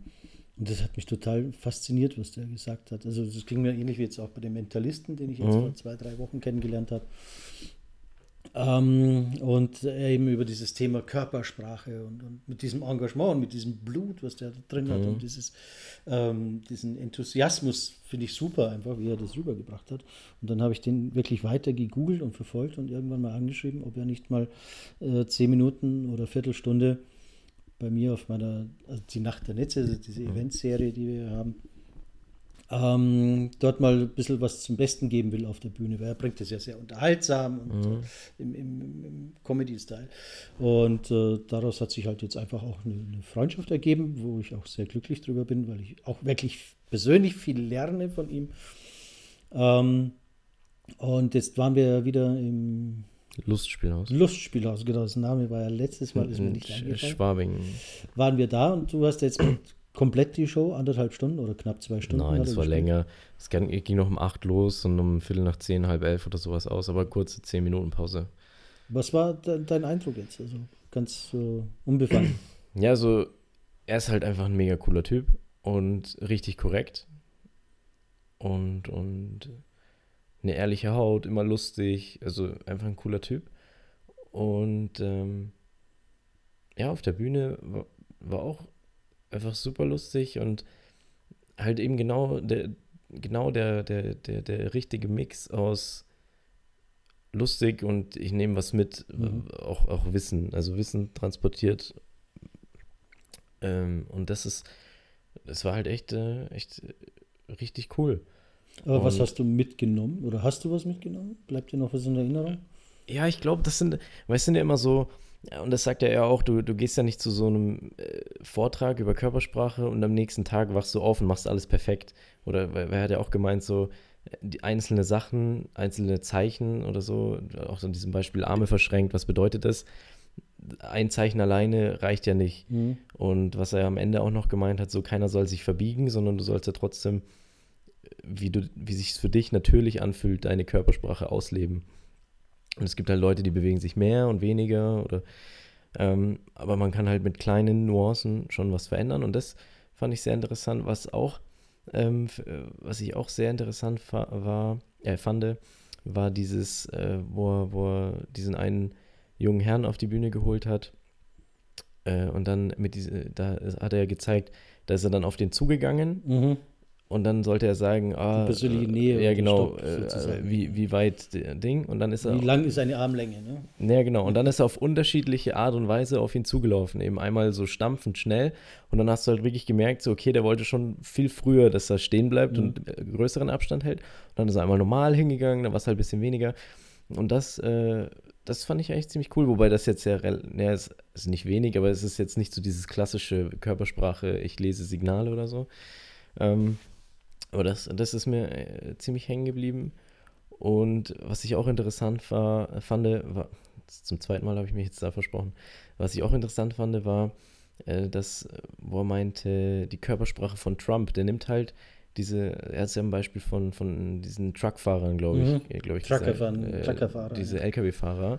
und das hat mich total fasziniert, was der gesagt hat. Also das ging mir ähnlich wie jetzt auch bei dem Mentalisten, den ich jetzt Mhm. vor zwei, drei Wochen kennengelernt habe. Ähm, und er eben über dieses Thema Körpersprache und, und mit diesem Engagement und mit diesem Blut, was der da drin hat Mhm. und dieses, ähm, diesen Enthusiasmus finde ich super, einfach wie er das rübergebracht hat. Und dann habe ich den wirklich weiter gegoogelt und verfolgt und irgendwann mal angeschrieben, ob er nicht mal äh, zehn Minuten oder Viertelstunde bei mir auf meiner, also die Nacht der Netze, also diese Eventserie, die wir haben, ähm, dort mal ein bisschen was zum Besten geben will auf der Bühne, weil er bringt das ja sehr unterhaltsam und Mhm. äh, im, im, im, Comedy-Style. Und äh, daraus hat sich halt jetzt einfach auch eine, eine Freundschaft ergeben, wo ich auch sehr glücklich drüber bin, weil ich auch wirklich persönlich viel lerne von ihm. Ähm, und jetzt waren wir wieder im Lustspielhaus. Lustspielhaus, genau, das Name war ja letztes Mal, ist mir in nicht eingefallen. Schwabing. Waren wir da und du hast jetzt komplett die Show, anderthalb Stunden oder knapp zwei Stunden? Nein, das war gespielt. länger. Es ging, noch um 8 los und um Viertel nach 10, halb elf oder sowas aus, aber kurze 10 Minuten Pause. Was war de dein Eindruck jetzt? Also ganz äh, unbefangen. Ja, also er ist halt einfach ein mega cooler Typ und richtig korrekt. Und, und eine ehrliche Haut, immer lustig, also einfach ein cooler Typ. Und ähm, ja, auf der Bühne war, war auch einfach super lustig und halt eben genau der, genau der, der, der, der richtige Mix aus lustig und ich nehme was mit, mhm. auch, auch Wissen, also Wissen transportiert. Ähm, und das ist, das war halt echt, äh, echt richtig cool. Aber und was hast du mitgenommen? Oder hast du was mitgenommen? Bleibt dir noch was in Erinnerung? Ja, ich glaube, das sind, weil es sind ja immer so, und das sagt er ja auch, du, du gehst ja nicht zu so einem äh, Vortrag über Körpersprache und am nächsten Tag wachst du auf und machst alles perfekt. Oder wer hat ja auch gemeint, so die einzelne Sachen, einzelne Zeichen oder so, auch so in diesem Beispiel Arme verschränkt, was bedeutet das? Ein Zeichen alleine reicht ja nicht. Mhm. Und was er am Ende auch noch gemeint hat, so keiner soll sich verbiegen, sondern du sollst ja trotzdem, wie du, wie sich es für dich natürlich anfühlt, deine Körpersprache ausleben. Und es gibt halt Leute, die bewegen sich mehr und weniger oder ähm, aber man kann halt mit kleinen Nuancen schon was verändern. Und das fand ich sehr interessant, was auch, ähm, was ich auch sehr interessant war, äh, fand, war dieses, äh, wo, er, wo er diesen einen jungen Herrn auf die Bühne geholt hat. Äh, und dann mit diese, da hat er gezeigt, da ist er dann auf den zugegangen. Mhm. Und dann sollte er sagen, ah, persönliche Nähe. Ja, genau, Stopp, äh, wie, wie weit der Ding. Und dann ist er. Wie lang ist seine Armlänge, ne? Ja, genau. Und dann ist er auf unterschiedliche Art und Weise auf ihn zugelaufen. Eben einmal so stampfend schnell. Und dann hast du halt wirklich gemerkt, so, okay, der wollte schon viel früher, dass er stehen bleibt mhm. und äh, größeren Abstand hält. Und dann ist er einmal normal hingegangen, dann war es halt ein bisschen weniger. Und das, äh, das fand ich eigentlich ziemlich cool, wobei das jetzt ja, ja ist, ist nicht wenig, aber es ist jetzt nicht so dieses klassische Körpersprache, ich lese Signale oder so. Ähm, aber das, das ist mir äh, ziemlich hängen geblieben. Und was ich auch interessant war, fand, war, zum zweiten Mal habe ich mich jetzt da versprochen, was ich auch interessant fand, war, äh, dass, wo er meinte, die Körpersprache von Trump, der nimmt halt diese, er ist ja ein Beispiel von, von diesen Truckfahrern, glaube ich. Mhm. Glaub ich Truckerfahren, äh, Truckerfahrer. Diese ja. LKW-Fahrer,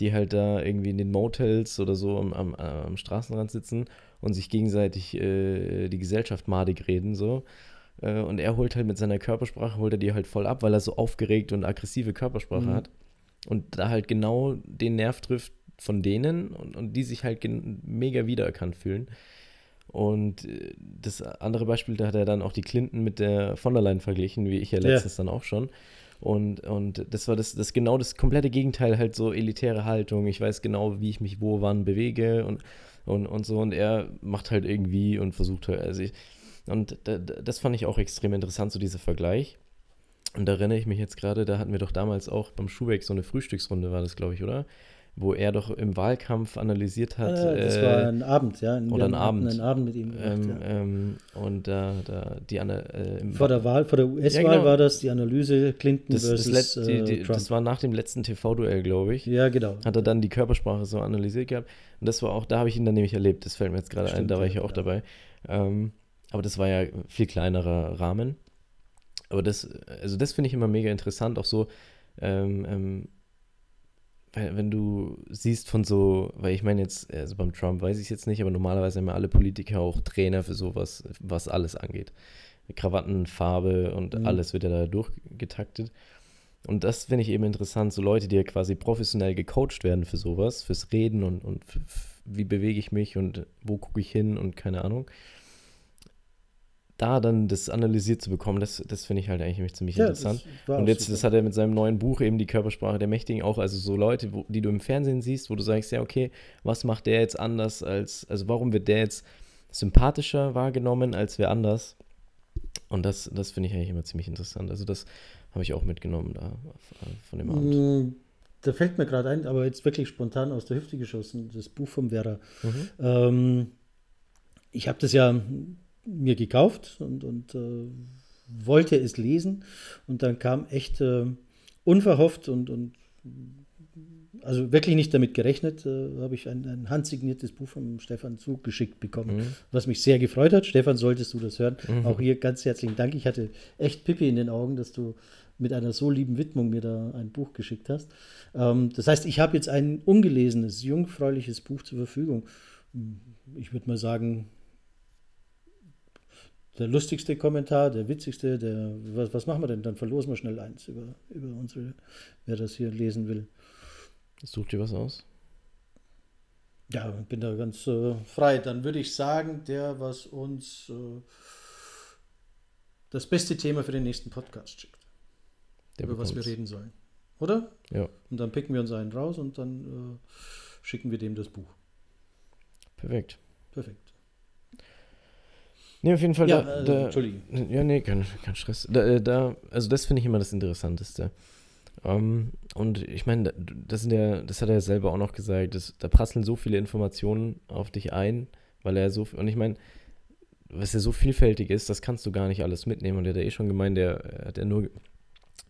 die halt da irgendwie in den Motels oder so am, am, am Straßenrand sitzen und sich gegenseitig äh, die Gesellschaft madig reden, so. Äh, und er holt halt mit seiner Körpersprache, holt er die halt voll ab, weil er so aufgeregt und aggressive Körpersprache mhm. hat. Und da halt genau den Nerv trifft von denen und, und die sich halt mega wiedererkannt fühlen. Und äh, das andere Beispiel, da hat er dann auch die Clinton mit der von der Leyen verglichen, wie ich ja letztens ja. dann auch schon. Und, und das war das, das genau das komplette Gegenteil, halt so elitäre Haltung. Ich weiß genau, wie ich mich wo, wann bewege und, und, und so. Und er macht halt irgendwie und versucht halt, also ich, und das fand ich auch extrem interessant, so dieser Vergleich. Und da erinnere ich mich jetzt gerade, da hatten wir doch damals auch beim Schubeck so eine Frühstücksrunde, war das, glaube ich, oder? Wo er doch im Wahlkampf analysiert hat. Ja, das äh, war ein Abend, ja. Oder ein Abend. einen Abend mit ihm gemacht, ähm, ja. ähm, und da, da die äh, Vor der Wahl, vor der US-Wahl ja, genau. war das die Analyse Clinton das, versus das, die, die, äh, Trump. Das war nach dem letzten TV-Duell, glaube ich. Ja, genau. Hat er dann die Körpersprache so analysiert gehabt. Und das war auch, da habe ich ihn dann nämlich erlebt. Das fällt mir jetzt gerade ein, da war ich ja auch dabei. Ähm, aber das war ja viel kleinerer Rahmen. Aber das, also das finde ich immer mega interessant, auch so, ähm, ähm, wenn du siehst von so, weil ich meine jetzt, also beim Trump weiß ich es jetzt nicht, aber normalerweise haben ja alle Politiker auch Trainer für sowas, was alles angeht. Krawatten, Farbe und mhm. alles wird ja da durchgetaktet. Und das finde ich eben interessant, so Leute, die ja quasi professionell gecoacht werden für sowas, fürs Reden und, und wie bewege ich mich und wo gucke ich hin und keine Ahnung da dann das analysiert zu bekommen, das, das finde ich halt eigentlich ziemlich ja, interessant. Und jetzt, super. das hat er mit seinem neuen Buch eben die Körpersprache der Mächtigen auch, also so Leute, wo, die du im Fernsehen siehst, wo du sagst, ja, okay, was macht der jetzt anders als, also warum wird der jetzt sympathischer wahrgenommen als wer anders? Und das, das finde ich eigentlich immer ziemlich interessant. Also das habe ich auch mitgenommen da von dem Abend. Mm, da fällt mir gerade ein, aber jetzt wirklich spontan aus der Hüfte geschossen, das Buch vom Werder. Mhm. Ähm, ich habe das ja mir gekauft und, und äh, wollte es lesen. Und dann kam echt äh, unverhofft und, und also wirklich nicht damit gerechnet, äh, habe ich ein, ein handsigniertes Buch von Stefan zugeschickt bekommen, mhm. was mich sehr gefreut hat. Stefan, solltest du das hören, mhm. auch hier ganz herzlichen Dank. Ich hatte echt Pippi in den Augen, dass du mit einer so lieben Widmung mir da ein Buch geschickt hast. Ähm, das heißt, ich habe jetzt ein ungelesenes, jungfräuliches Buch zur Verfügung. Ich würde mal sagen, der lustigste Kommentar, der witzigste, der, was, was machen wir denn? Dann verlosen wir schnell eins über, über unsere, wer das hier lesen will. Such dir was aus? Ja, bin da ganz äh, frei. Dann würde ich sagen, der, was uns äh, das beste Thema für den nächsten Podcast schickt. Der über was wir reden sollen. Oder? Ja. Und dann picken wir uns einen raus und dann äh, schicken wir dem das Buch. Perfekt. Perfekt. Nee, auf jeden Fall. Ja, da, äh, da, Entschuldigung. Ja, nee, kein, kein Stress. Da, äh, da, also das finde ich immer das Interessanteste. Um, ähm, und ich meine, das, ja, das hat er selber auch noch gesagt, das, da prasseln so viele Informationen auf dich ein, weil er so, und ich meine, was ja so vielfältig ist, das kannst du gar nicht alles mitnehmen. Und er hat ja eh schon gemeint, der hat ja nur,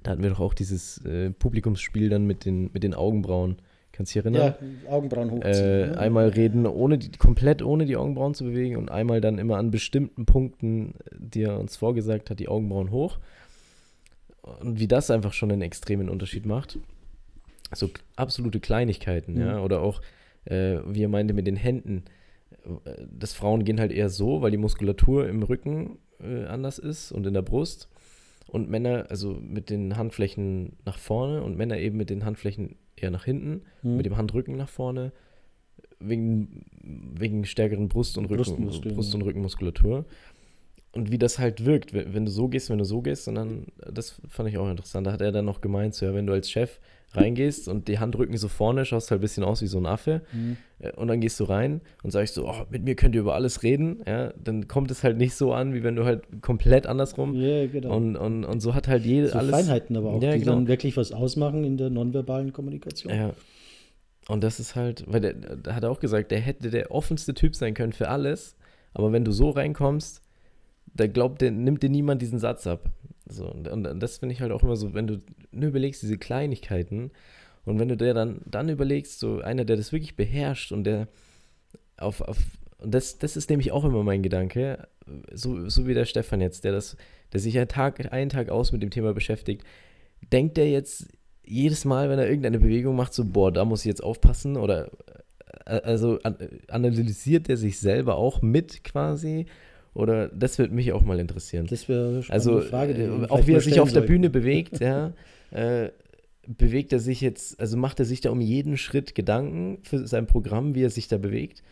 da hatten wir doch auch dieses äh, Publikumsspiel dann mit den, mit den Augenbrauen. Kannst du dich erinnern? Ja, Augenbrauen hochziehen. Äh, ne? Einmal reden, ohne die, komplett ohne die Augenbrauen zu bewegen und einmal dann immer an bestimmten Punkten, die er uns vorgesagt hat, die Augenbrauen hoch. Und wie das einfach schon einen extremen Unterschied macht. So absolute Kleinigkeiten, mhm. ja. Oder auch, äh, wie er meinte, mit den Händen. Äh, das Frauen gehen halt eher so, weil die Muskulatur im Rücken äh, anders ist und in der Brust. Und Männer, also mit den Handflächen nach vorne und Männer eben mit den Handflächen eher nach hinten, mhm. mit dem Handrücken nach vorne, wegen, wegen stärkeren Brust- und, Rücken, Brust und Rückenmuskulatur. Und wie das halt wirkt, wenn du so gehst, wenn du so gehst, und dann, das fand ich auch interessant. Da hat er dann noch gemeint, so, ja, wenn du als Chef reingehst und die Handrücken so vorne, schaust halt ein bisschen aus wie so ein Affe. Mhm. Äh, und dann gehst du rein und sagst so, oh, mit mir könnt ihr über alles reden. Ja, dann kommt es halt nicht so an, wie wenn du halt komplett andersrum. Ja, genau. Und, und, und so hat halt jede so alles. Feinheiten aber auch, ja, die genau. dann wirklich was ausmachen in der nonverbalen Kommunikation. Ja. Und das ist halt, weil der, da hat er auch gesagt, der hätte der offenste Typ sein können für alles. Aber wenn du so reinkommst, da glaubt der, nimmt dir niemand diesen Satz ab. So, und, und das finde ich halt auch immer so, wenn du nur überlegst, diese Kleinigkeiten, und wenn du dir dann, dann überlegst, so einer, der das wirklich beherrscht und der auf, auf und das, das ist nämlich auch immer mein Gedanke, so, so wie der Stefan jetzt, der das, der sich einen Tag, einen Tag aus mit dem Thema beschäftigt, denkt der jetzt jedes Mal, wenn er irgendeine Bewegung macht, so, boah, da muss ich jetzt aufpassen oder äh, also analysiert er sich selber auch mit quasi oder das würde mich auch mal interessieren. Das wäre eine also, Frage, äh, auch wie er sich auf der Bühne bewegt, ja. Äh, bewegt er sich jetzt, also macht er sich da um jeden Schritt Gedanken für sein Programm, wie er sich da bewegt?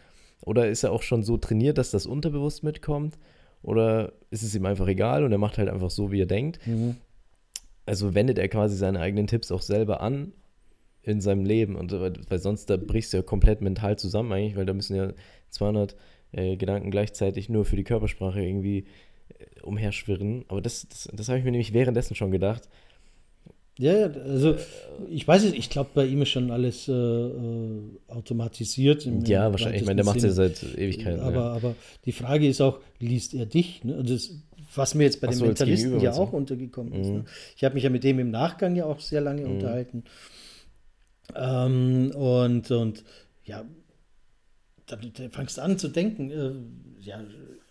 Oder ist er auch schon so trainiert, dass das unterbewusst mitkommt? Oder ist es ihm einfach egal und er macht halt einfach so, wie er denkt? Mhm. Also wendet er quasi seine eigenen Tipps auch selber an in seinem Leben. Und weil sonst da brichst du ja komplett mental zusammen eigentlich, weil da müssen ja 200 äh, Gedanken gleichzeitig nur für die Körpersprache irgendwie äh, umherschwirren. Aber das, das, das habe ich mir nämlich währenddessen schon gedacht. Ja, also ich weiß es, ich glaube, bei ihm ist schon alles äh, äh automatisiert. Im, ja, im wahrscheinlich. Ich meine, der macht es ja seit Ewigkeiten. Aber, ja. aber die Frage ist auch, liest er dich? Ne? Das, was mir jetzt bei den Mentalisten ja auch untergekommen mhm. ist. Ne? Ich habe mich ja mit dem im Nachgang ja auch sehr lange mhm. unterhalten. Ähm, und, und ja, dann, dann fangst du an zu denken, äh, ja,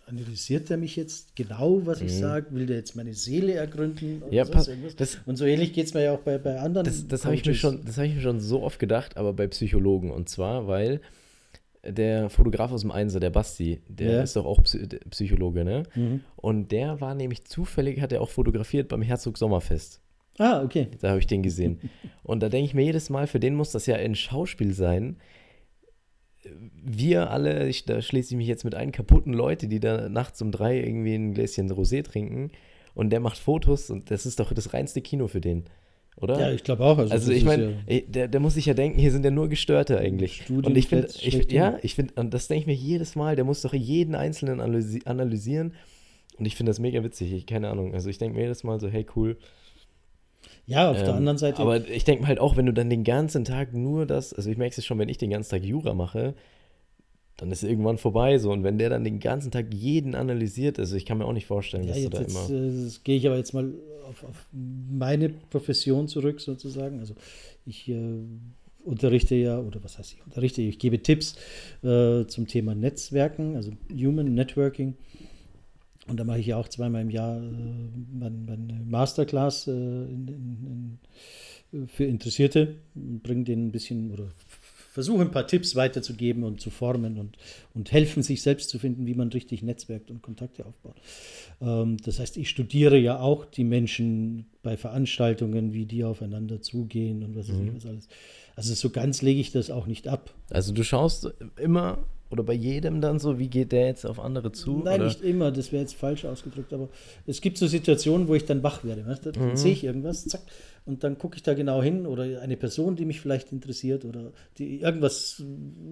analysiert er mich jetzt genau, was ich mhm. sage? Will der jetzt meine Seele ergründen? Ja, pass, das, und so ähnlich geht es mir ja auch bei, bei anderen. Das, das habe ich, mir schon, hab ich mir schon so oft gedacht, aber bei Psychologen. Und zwar, weil der Fotograf aus dem Einser, der Basti, der ja. ist doch auch Psychologe, ne? Mhm. Und der war nämlich zufällig, hat er auch fotografiert beim Herzog Sommerfest. Ah, okay. Da habe ich den gesehen. Und da denke ich mir jedes Mal, für den muss das ja ein Schauspiel sein, wir alle, ich, da schließe ich mich jetzt mit ein, kaputten Leute, die da nachts um drei irgendwie ein Gläschen Rosé trinken und der macht Fotos und das ist doch das reinste Kino für den. Oder? Ja, ich glaube auch. Also, also ich meine, ja der, der muss sich ja denken, hier sind ja nur Gestörte eigentlich. Studien und ich finde, ja, ich finde, und das denke ich mir jedes Mal, der muss doch jeden Einzelnen analysieren. Und ich finde das mega witzig, ich, keine Ahnung. Also ich denke mir jedes Mal so, hey, cool, ja, auf ähm, der anderen Seite. Aber ich denke halt auch, wenn du dann den ganzen Tag nur das, also ich merke es schon, wenn ich den ganzen Tag Jura mache, dann ist es irgendwann vorbei so. Und wenn der dann den ganzen Tag jeden analysiert, also ich kann mir auch nicht vorstellen, ja, dass jetzt, du da jetzt, immer. Äh, gehe ich aber jetzt mal auf, auf, meine Profession zurück sozusagen. Also ich äh, unterrichte ja, oder was heißt ich unterrichte, ich gebe Tipps äh, zum Thema Netzwerken, also Human Networking. Und da mache ich ja auch zweimal im Jahr äh, meine, Masterclass äh, in, in, für Interessierte, bringe denen ein bisschen oder versuche ein paar Tipps weiterzugeben und zu formen und, und helfen, sich selbst zu finden, wie man richtig netzwerkt und Kontakte aufbaut. Ähm, das heißt, ich studiere ja auch die Menschen bei Veranstaltungen, wie die aufeinander zugehen und was, mhm. was alles. Also so ganz lege ich das auch nicht ab. Also du schaust immer oder bei jedem dann so, wie geht der jetzt auf andere zu? Nein, oder? nicht immer, das wäre jetzt falsch ausgedrückt, aber es gibt so Situationen, wo ich dann wach werde. Weißt? Dann mhm. sehe ich irgendwas, zack, und dann gucke ich da genau hin oder eine Person, die mich vielleicht interessiert oder die irgendwas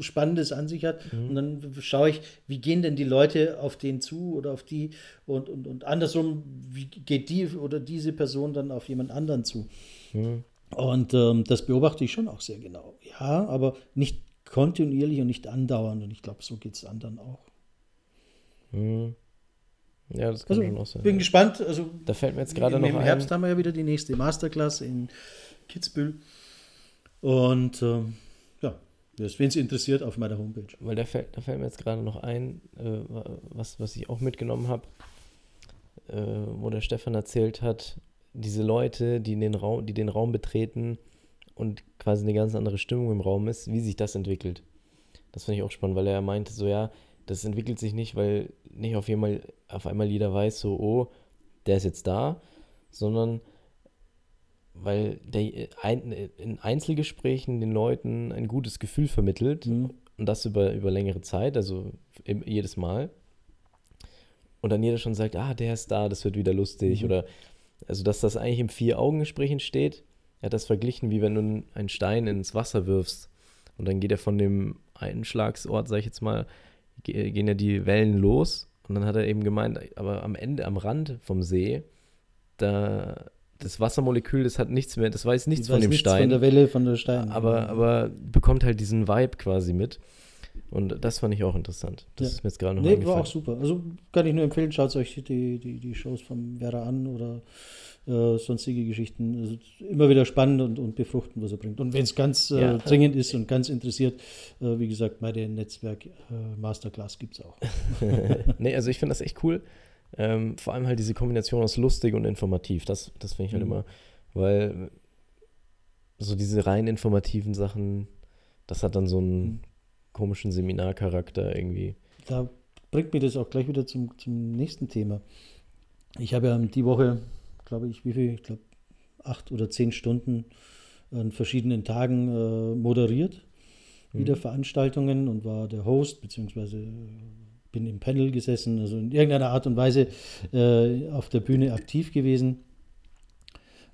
Spannendes an sich hat. Mhm. Und dann schaue ich, wie gehen denn die Leute auf den zu oder auf die und, und, und andersrum, wie geht die oder diese Person dann auf jemand anderen zu? Mhm. Und ähm, das beobachte ich schon auch sehr genau. Ja, aber nicht kontinuierlich und nicht andauernd. Und ich glaube, so geht es anderen auch. Hm. Ja, das kann also, schon auch sein. Bin gespannt. Also, da fällt mir jetzt gerade noch Im Herbst haben wir ja wieder die nächste Masterclass in Kitzbühel. Und ähm, ja, wen es interessiert, auf meiner Homepage. Weil da fällt, da fällt mir jetzt gerade noch ein, äh, was, was ich auch mitgenommen habe, äh, wo der Stefan erzählt hat, diese Leute, die den Raum, die den Raum betreten, und quasi eine ganz andere Stimmung im Raum ist, wie sich das entwickelt. Das finde ich auch spannend, weil er meinte so, ja, das entwickelt sich nicht, weil nicht auf einmal, auf einmal jeder weiß, so, oh, der ist jetzt da, sondern weil der ein, in Einzelgesprächen den Leuten ein gutes Gefühl vermittelt mhm. und das über, über längere Zeit, also jedes Mal. Und dann jeder schon sagt, ah, der ist da, das wird wieder lustig. Mhm. Oder also dass das eigentlich im Vier-Augen-Gespräch entsteht, er hat das verglichen, wie wenn du einen Stein ins Wasser wirfst und dann geht er von dem Einschlagsort, sag ich jetzt mal, gehen ja die Wellen los und dann hat er eben gemeint, aber am Ende, am Rand vom See, da das Wassermolekül, das hat nichts mehr, das weiß nichts von dem nichts Stein. Von der Welle, von der Stein. Aber, aber bekommt halt diesen Vibe quasi mit. Und das fand ich auch interessant. Das ja. ist mir jetzt gerade noch Nee, war auch super. Also kann ich nur empfehlen, schaut euch die, die, die Shows von Vera an oder äh, sonstige Geschichten. Also immer wieder spannend und, und befruchten, was er bringt. Und wenn es ganz äh, ja. dringend ist und ganz interessiert, äh, wie gesagt, meine Netzwerk äh, Masterclass gibt es auch. nee, also ich finde das echt cool. Ähm, vor allem halt diese Kombination aus lustig und informativ. Das, das finde ich halt mhm. immer, weil so diese rein informativen Sachen, das hat dann so einen mhm. Komischen Seminarcharakter irgendwie. Da bringt mich das auch gleich wieder zum, zum nächsten Thema. Ich habe ja die Woche glaube ich, wie viel, ich glaube, acht oder zehn Stunden an verschiedenen Tagen äh, moderiert, mhm. wieder Veranstaltungen und war der Host, beziehungsweise bin im Panel gesessen, also in irgendeiner Art und Weise äh, auf der Bühne aktiv gewesen.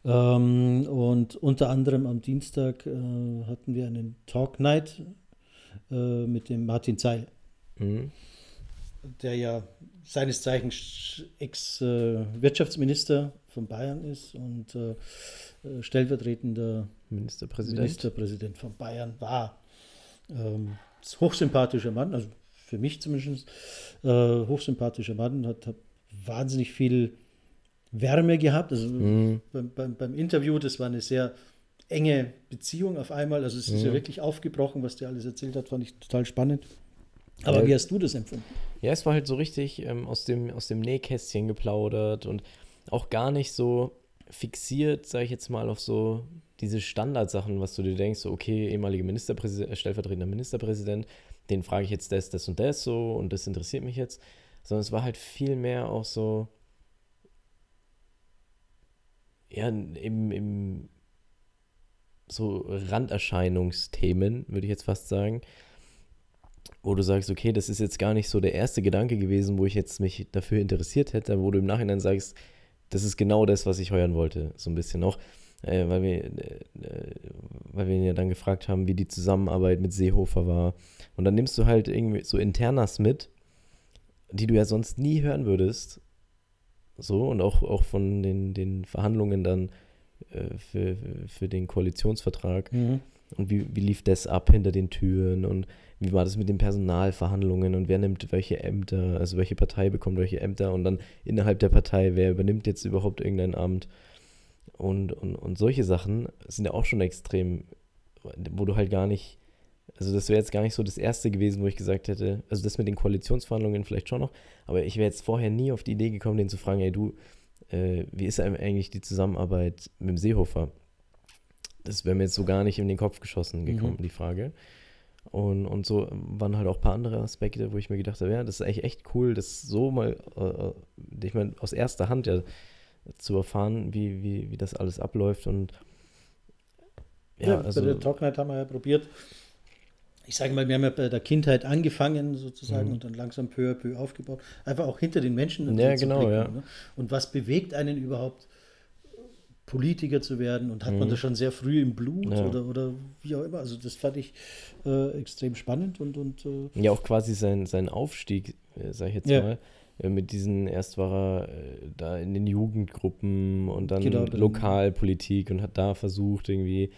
Ähm, und unter anderem am Dienstag äh, hatten wir einen Talk Night äh, mit dem Martin Zeil. Mhm der ja seines Zeichens Ex-Wirtschaftsminister von Bayern ist und äh, stellvertretender Ministerpräsident. Ministerpräsident von Bayern war. Ähm, hochsympathischer Mann, also für mich zumindest äh, hochsympathischer Mann, hat, hat, wahnsinnig viel Wärme gehabt. Also mhm. beim, beim, beim, Interview, das war eine sehr enge Beziehung auf einmal. Also es ist mhm. ja wirklich aufgebrochen, was der alles erzählt hat, fand ich total spannend. Aber wie hast du das empfunden? Ja, es war halt so richtig ähm, aus, dem, aus dem Nähkästchen geplaudert und auch gar nicht so fixiert, sage ich jetzt mal, auf so diese Standardsachen, was du dir denkst, so, okay, ehemaliger Ministerpräsident, äh, stellvertretender Ministerpräsident, den frage ich jetzt das, das und das so und das interessiert mich jetzt, sondern es war halt viel mehr auch so, ja, im, im so Randerscheinungsthemen, würde ich jetzt fast sagen, wo du sagst, okay, das ist jetzt gar nicht so der erste Gedanke gewesen, wo ich jetzt mich dafür interessiert hätte, wo du im Nachhinein sagst, das ist genau das, was ich heuern wollte, so ein bisschen auch, äh, weil, wir, äh, weil wir ihn ja dann gefragt haben, wie die Zusammenarbeit mit Seehofer war. Und dann nimmst du halt irgendwie so Internas mit, die du ja sonst nie hören würdest. So, und auch, auch von den, den Verhandlungen dann äh, für, für den Koalitionsvertrag. Mhm. Und wie, wie lief das ab hinter den Türen und wie war das mit den Personalverhandlungen und wer nimmt welche Ämter, also welche Partei bekommt welche Ämter und dann innerhalb der Partei, wer übernimmt jetzt überhaupt irgendein Amt. Und, und, und solche Sachen sind ja auch schon extrem wo du halt gar nicht, also das wäre jetzt gar nicht so das erste gewesen, wo ich gesagt hätte, also das mit den Koalitionsverhandlungen vielleicht schon noch, aber ich wäre jetzt vorher nie auf die Idee gekommen, den zu fragen, ey du, äh, wie ist eigentlich die Zusammenarbeit mit dem Seehofer? Das wäre mir jetzt so gar nicht in den Kopf geschossen gekommen, mhm. die Frage. Und, und so waren halt auch ein paar andere Aspekte, wo ich mir gedacht habe, ja, das ist eigentlich echt cool, das so mal, äh, ich meine, aus erster Hand ja zu erfahren, wie, wie, wie das alles abläuft. Und ja, ja also, bei der Trockenheit haben wir ja probiert. Ich sage mal, wir haben ja bei der Kindheit angefangen sozusagen mhm. und dann langsam peu à peu aufgebaut. Einfach auch hinter den Menschen. Ja, genau, blicken, ja. Ne? Und was bewegt einen überhaupt, Politiker zu werden? Und hat mhm. man das schon sehr früh im Blut ja. oder, oder wie auch immer? Also das fand ich äh, extrem spannend und, und äh, ja, auch quasi sein, sein Aufstieg, äh, sage ich jetzt ja. mal mit diesen, erst war er äh, da in den Jugendgruppen und dann genau, Lokalpolitik und hat da versucht irgendwie,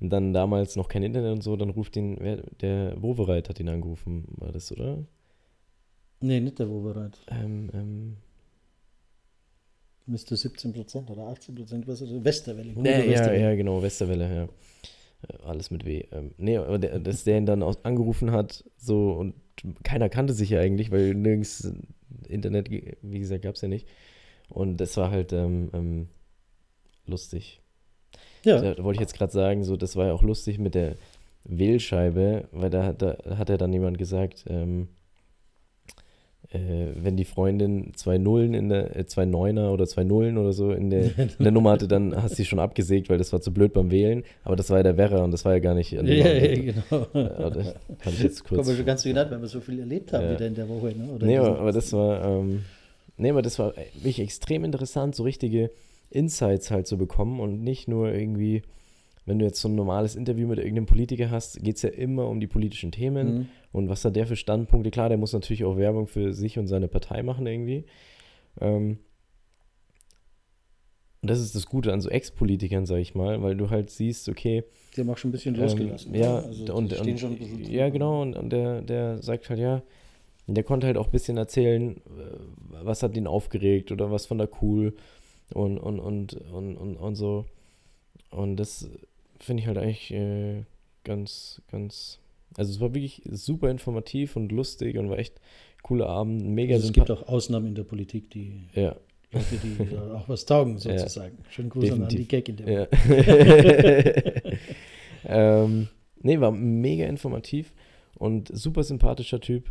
und dann damals noch kein Internet und so, dann ruft ihn, wer, der Wovereit hat ihn angerufen, war das, oder? Nee, nicht der Wovereit. Ähm, ähm. Müsste 17% oder 18%, was ist das? Westerwelle. Ja, ja, Westerwelle. ja, genau, Westerwelle, ja. Äh, alles mit W. Ähm, nee, aber der, dass der ihn dann auch angerufen hat, so und keiner kannte sich ja eigentlich, weil nirgends Internet, wie gesagt, gab es ja nicht. Und das war halt ähm, ähm, lustig. Ja. Da, wollte ich jetzt gerade sagen, so, das war ja auch lustig mit der Wählscheibe, weil da, da hat er dann jemand gesagt, ähm, äh, wenn die Freundin zwei Nullen in der, äh, zwei Neuner oder zwei Nullen oder so in der, in der Nummer hatte, dann hast du sie schon abgesägt, weil das war zu blöd beim Wählen. Aber das war ja der Werra und das war ja gar nicht. Ja, ja, genau. Ja, das kann ich jetzt kurz. Wir schon ganz genannt, weil wir so viel erlebt haben ja. wieder in der Woche. Ne? Oder nee, aber, aber, das war, ähm, nee, aber das war wirklich extrem interessant, so richtige Insights halt zu bekommen und nicht nur irgendwie wenn du jetzt so ein normales Interview mit irgendeinem Politiker hast, geht es ja immer um die politischen Themen mhm. und was hat der für Standpunkte. Klar, der muss natürlich auch Werbung für sich und seine Partei machen irgendwie. Ähm, und das ist das Gute an so Ex-Politikern, sag ich mal, weil du halt siehst, okay. Die haben auch schon ein bisschen ähm, losgelassen. Ja, also und, und, und ja, genau, und, und der, der sagt halt, ja, der konnte halt auch ein bisschen erzählen, äh, was hat ihn aufgeregt oder was fand er cool und, und, und, und, und, und so. Und das finde ich halt eigentlich äh, ganz, ganz. Also es war wirklich super informativ und lustig und war echt cooler Abend. Mega also es gibt auch Ausnahmen in der Politik, die ja. Leute, die auch was taugen, sozusagen. Ja. Schönen Gruß Definitiv. an die Gag in der ja. ähm, Nee, war mega informativ und super sympathischer Typ.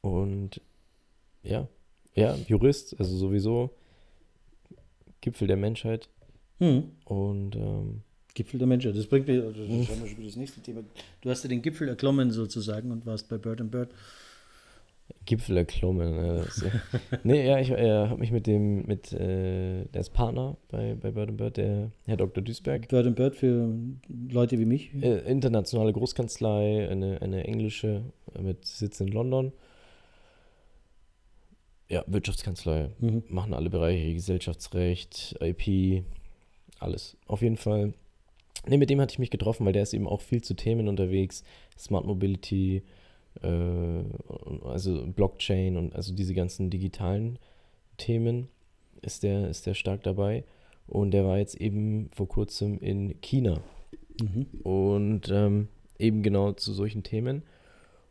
Und ja, ja, Jurist, also sowieso Gipfel der Menschheit. Hm. Und ähm, Gipfel der Menschheit. Das bringt mich, das wir schon das nächste Thema. Du hast ja den Gipfel erklommen sozusagen und warst bei Bird and Bird. Gipfel erklommen. Ja, das, ja. nee, ja, ich äh, habe mich mit dem, mit, äh, der ist Partner bei, bei Bird and Bird, der Herr Dr. Duisberg. Bird and Bird für Leute wie mich? Äh, internationale Großkanzlei, eine, eine englische mit Sitz in London. Ja, Wirtschaftskanzlei. Mhm. Machen alle Bereiche, Gesellschaftsrecht, IP, alles. Auf jeden Fall Ne, mit dem hatte ich mich getroffen, weil der ist eben auch viel zu Themen unterwegs. Smart Mobility, äh, also Blockchain und also diese ganzen digitalen Themen ist der, ist der stark dabei. Und der war jetzt eben vor kurzem in China. Mhm. Und ähm, eben genau zu solchen Themen.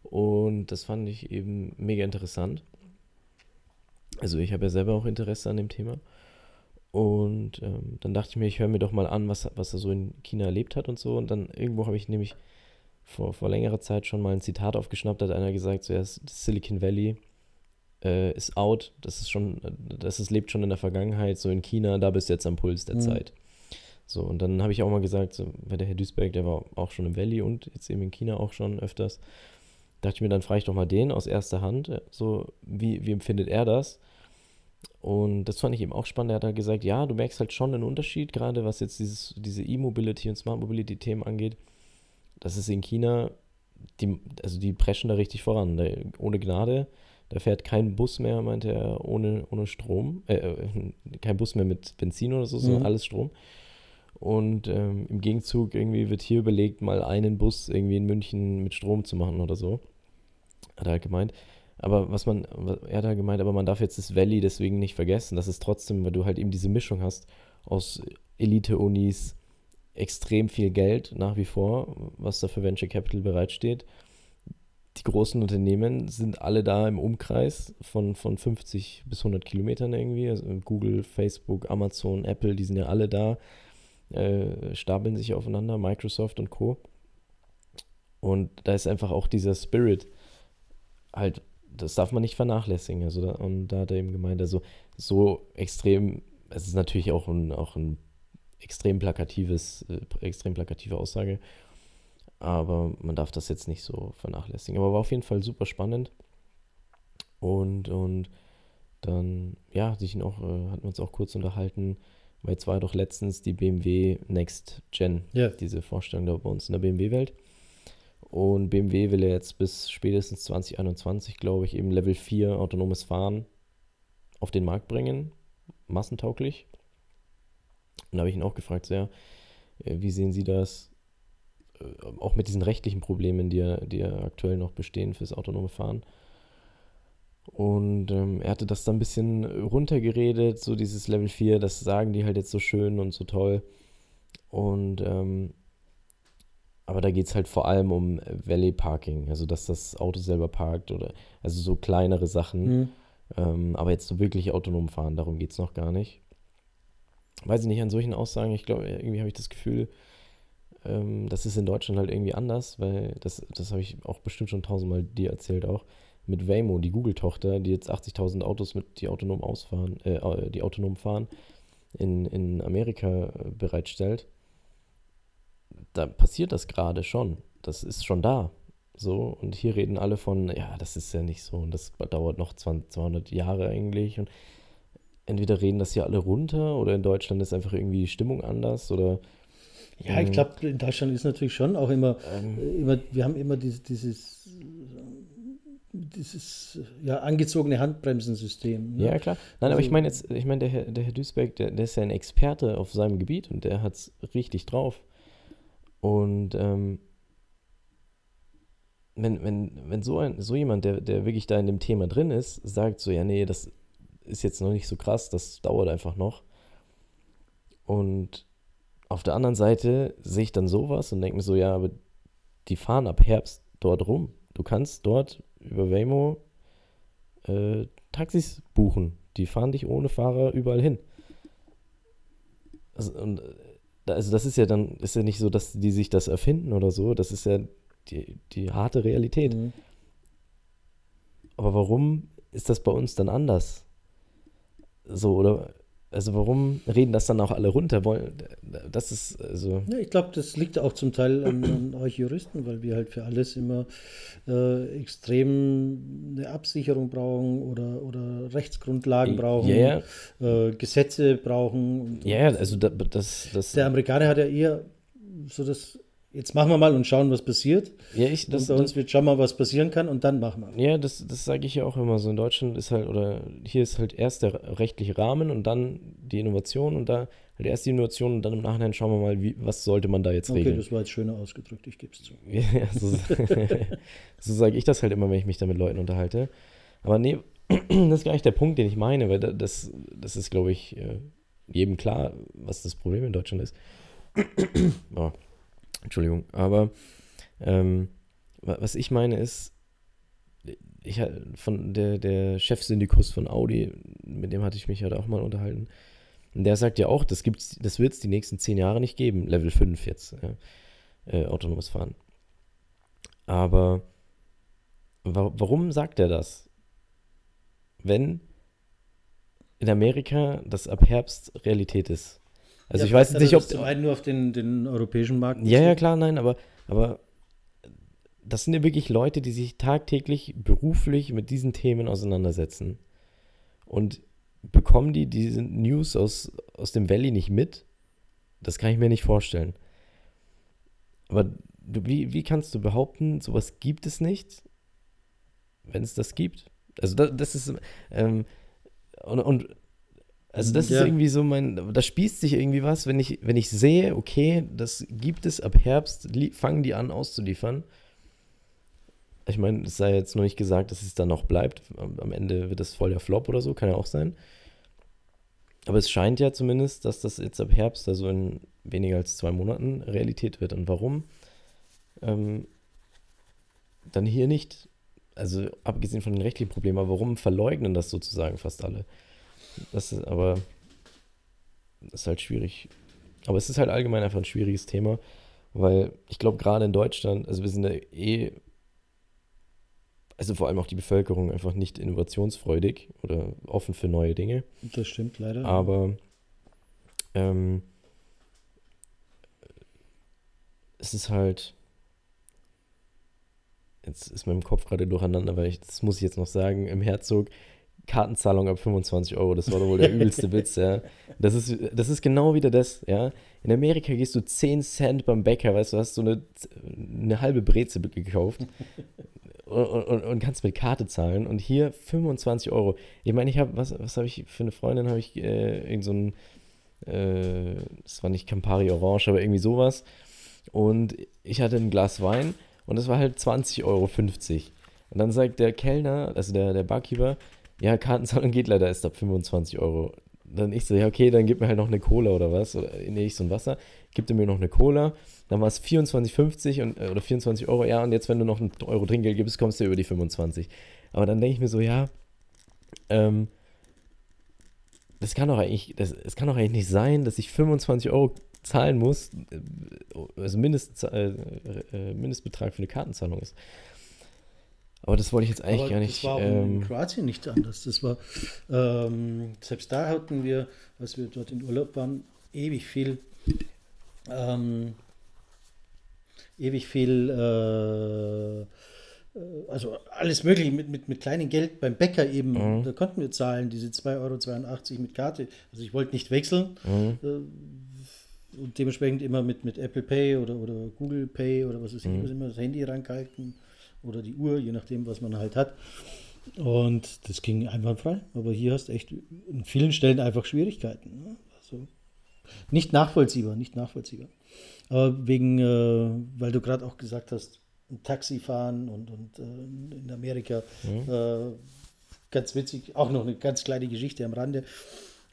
Und das fand ich eben mega interessant. Also ich habe ja selber auch Interesse an dem Thema. Und ähm, dann dachte ich mir, ich höre mir doch mal an, was, was er so in China erlebt hat und so. Und dann irgendwo habe ich nämlich vor, vor längerer Zeit schon mal ein Zitat aufgeschnappt, da hat einer gesagt, so, ja, Silicon Valley äh, ist out, das ist schon, das ist, lebt schon in der Vergangenheit, so in China, da bist du jetzt am Puls der mhm. Zeit. So, und dann habe ich auch mal gesagt, so, weil der Herr Duisberg, der war auch schon im Valley und jetzt eben in China auch schon öfters, dachte ich mir, dann frage ich doch mal den aus erster Hand, so, wie, wie empfindet er das? Und das fand ich eben auch spannend. Er hat halt gesagt, ja, du merkst halt schon einen Unterschied, gerade was jetzt dieses, diese E-Mobility und Smart Mobility-Themen angeht. Das ist in China, die, also die preschen da richtig voran. Da, ohne Gnade. Da fährt kein Bus mehr, meinte er, ohne, ohne Strom. Äh, äh kein Bus mehr mit Benzin oder so, sondern mhm. alles Strom. Und ähm, im Gegenzug irgendwie wird hier überlegt, mal einen Bus irgendwie in München mit Strom zu machen oder so. Hat er halt gemeint. Aber was man, er hat halt gemeint, aber man darf jetzt das Valley deswegen nicht vergessen. Das ist trotzdem, weil du halt eben diese Mischung hast aus Elite-Unis, extrem viel Geld nach wie vor, was da für Venture Capital bereitsteht. Die großen Unternehmen sind alle da im Umkreis von, von 50 bis 100 Kilometern irgendwie. Also Google, Facebook, Amazon, Apple, die sind ja alle da, äh, stapeln sich aufeinander, Microsoft und Co. Und da ist einfach auch dieser Spirit halt, das darf man nicht vernachlässigen. Also und da hat er eben gemeint, also so extrem, es ist natürlich auch ein, auch ein extrem plakatives, äh, extrem plakative Aussage. Aber man darf das jetzt nicht so vernachlässigen. Aber war auf jeden Fall super spannend. Und, und dann, ja, sich noch, äh, hatten wir uns auch kurz unterhalten, weil jetzt war doch letztens die BMW Next Gen, Ja. diese Vorstellung da bei uns in der BMW-Welt. Und BMW will ja jetzt bis spätestens 2021, glaube ich, eben Level 4 autonomes Fahren auf den Markt bringen, massentauglich. Und da habe ich ihn auch gefragt, ja, äh, wie sehen Sie das? Äh, Auch mit diesen rechtlichen Problemen, die ja, die ja aktuell noch bestehen fürs autonome Fahren. Und ähm, er hatte das dann ein bisschen runtergeredet, so dieses Level 4, das sagen die halt jetzt so schön und so toll. Und ähm, aber da geht es halt vor allem um Valley Parking, also dass das Auto selber parkt oder also so kleinere Sachen. Mhm. Ähm, aber jetzt so wirklich autonom fahren, darum geht es noch gar nicht. Weiß ich nicht, an solchen Aussagen, ich glaube, irgendwie habe ich das Gefühl, ähm, das ist in Deutschland halt irgendwie anders, weil das, das habe ich auch bestimmt schon tausendmal dir erzählt auch, mit Waymo, die Google-Tochter, die jetzt 80.000 Autos mit, die autonom ausfahren, äh, die autonom fahren, in, in Amerika äh, bereitstellt. Da passiert das gerade schon. Das ist schon da. So, und hier reden alle von, ja, das ist ja nicht so und das dauert noch 20, 200 Jahre eigentlich. Und entweder reden das hier alle runter oder in Deutschland ist einfach irgendwie die Stimmung anders oder. Ja, ich ähm, glaube, in Deutschland ist natürlich schon auch immer, ähm, äh, immer wir haben immer dieses, dieses, dieses ja, angezogene Handbremsensystem. ne? Ja, klar. Nein, aber Also- ich meine jetzt, ich meine, der Herr, der Herr Duisberg, der, der ist ja ein Experte auf seinem Gebiet und der hat es richtig drauf. Und ähm, wenn, wenn, wenn so, ein, so jemand, der, der wirklich da in dem Thema drin ist, sagt so, ja, nee, das ist jetzt noch nicht so krass, das dauert einfach noch. Und auf der anderen Seite sehe ich dann sowas und denke mir so, ja, aber die fahren ab Herbst dort rum. Du kannst dort über Waymo äh, Taxis buchen. Die fahren dich ohne Fahrer überall hin. Also, und, äh, also das ist ja dann, ist ja nicht so, dass die sich das erfinden oder so. Das ist ja die, die harte Realität. Mhm. Aber warum ist das bei uns dann anders? So, oder? Also warum reden das dann auch alle runter? Wollen, das ist, also, Ja, ich glaube, das liegt auch zum Teil an, an euch Juristen, weil wir halt für alles immer äh, extrem eine Absicherung brauchen oder, oder Rechtsgrundlagen brauchen, Ja, äh, Gesetze brauchen. Ja, ja, also da, das, das, Der Amerikaner hat ja eher so das, jetzt machen wir mal und schauen, was passiert. ja, ich, das, und bei uns wird schauen mal, was passieren kann und dann machen wir. Ja, das, das sage ich ja auch immer so. In Deutschland ist halt, oder hier ist halt erst der rechtliche Rahmen und dann die Innovation und da halt erst die Innovation und dann im Nachhinein schauen wir mal, wie, was sollte man da jetzt Okay, regeln. das war jetzt schöner ausgedrückt, ich gebe es zu. Ja, so so sage ich das halt immer, wenn ich mich da mit Leuten unterhalte. Aber nee, das ist gar nicht der Punkt, den ich meine, weil da- das, das ist, glaube ich, äh, jedem klar, was das Problem in Deutschland ist. oh, Entschuldigung, aber ähm, wa- was ich meine ist, ich von der, der Chefsyndikus von Audi, mit dem hatte ich mich halt auch mal unterhalten, und der sagt ja auch, das das wird es die nächsten zehn Jahre nicht geben, Level 5 jetzt, ja, äh, autonomes Fahren. Aber wa warum sagt er das? Wenn in Amerika das ab Herbst Realität ist. Also Ja, ich weiß jetzt nicht, hat er ob. zum einen nur auf den, den europäischen Markt. Ja, ja, klar, nein, aber, aber das sind ja wirklich Leute, die sich tagtäglich beruflich mit diesen Themen auseinandersetzen. Und bekommen die diese News aus, aus dem Valley nicht mit? Das kann ich mir nicht vorstellen. Aber du, wie, wie kannst du behaupten, sowas gibt es nicht, wenn es das gibt? Also das, das ist, ähm, und, und also das Ja. ist irgendwie so mein, da spießt sich irgendwie was, wenn ich, wenn ich sehe, okay, das gibt es ab Herbst, fangen die an auszuliefern. Ich meine, es sei jetzt noch nicht gesagt, dass es dann noch bleibt. Am, am Ende wird das voll der Flop oder so, kann ja auch sein. Aber es scheint ja zumindest, dass das jetzt ab Herbst, also in weniger als zwei Monaten Realität wird. Und warum? Ähm, dann hier nicht, also abgesehen von den rechtlichen Problemen, aber warum verleugnen das sozusagen fast alle? Das ist aber, das ist halt schwierig. Aber es ist halt allgemein einfach ein schwieriges Thema, weil ich glaube, gerade in Deutschland, also wir sind ja eh, also vor allem auch die Bevölkerung einfach nicht innovationsfreudig oder offen für neue Dinge. Das stimmt leider. Aber ähm, es ist halt, jetzt ist mein Kopf gerade durcheinander, weil ich, das muss ich jetzt noch sagen, im Herzog Kartenzahlung ab 25 Euro, das war doch wohl der übelste Witz, ja. Das ist, das ist genau wieder das, ja. In Amerika gehst du 10 Cent beim Bäcker, weißt du, hast so eine, eine halbe Breze gekauft und, und, und, kannst mit Karte zahlen und hier 25 Euro. Ich meine, ich habe, was, was habe ich für eine Freundin, habe ich äh, irgend so ein, äh, das war nicht Campari Orange, aber irgendwie sowas und ich hatte ein Glas Wein und das war halt 20,50 Euro. Und dann sagt der Kellner, also der, der Barkeeper, ja, Kartenzahlung geht leider erst ab 25 Euro. Dann ich so, ja, okay, dann gib mir halt noch eine Cola oder was. Oder nee, ich so ein Wasser. Gibt er mir noch eine Cola. Dann war es 24,50 und, äh, oder 24 Euro, ja, und jetzt, wenn du noch einen Euro Trinkgeld gibst, kommst du über die 25. Aber dann denke ich mir so, ja, ähm, das kann doch eigentlich, das, es kann doch eigentlich nicht sein, dass ich 25 Euro zahlen muss, äh, also Mindest, äh, äh, Mindestbetrag für eine Kartenzahlung ist. Aber das wollte ich jetzt eigentlich Aber gar nicht. Das war ähm, in Kroatien nicht anders. Das war, ähm, selbst da hatten wir, als wir dort in Urlaub waren, ewig viel, ähm, ewig viel, äh, also alles mögliche mit, mit, mit kleinem Geld beim Bäcker eben. Mhm. Da konnten wir zahlen, diese 2,82 Euro mit Karte. Also ich wollte nicht wechseln. Mhm. Äh, und dementsprechend immer mit, mit Apple Pay oder, oder Google Pay oder was weiß ich, mhm. immer das Handy rangehalten oder die Uhr, je nachdem, was man halt hat. Und das ging einwandfrei. Aber hier hast du echt in vielen Stellen einfach Schwierigkeiten. Ne? Also nicht nachvollziehbar, nicht nachvollziehbar. Aber wegen, äh, weil du gerade auch gesagt hast, ein Taxi fahren und, und äh, in Amerika, mhm. äh, ganz witzig, auch noch eine ganz kleine Geschichte am Rande.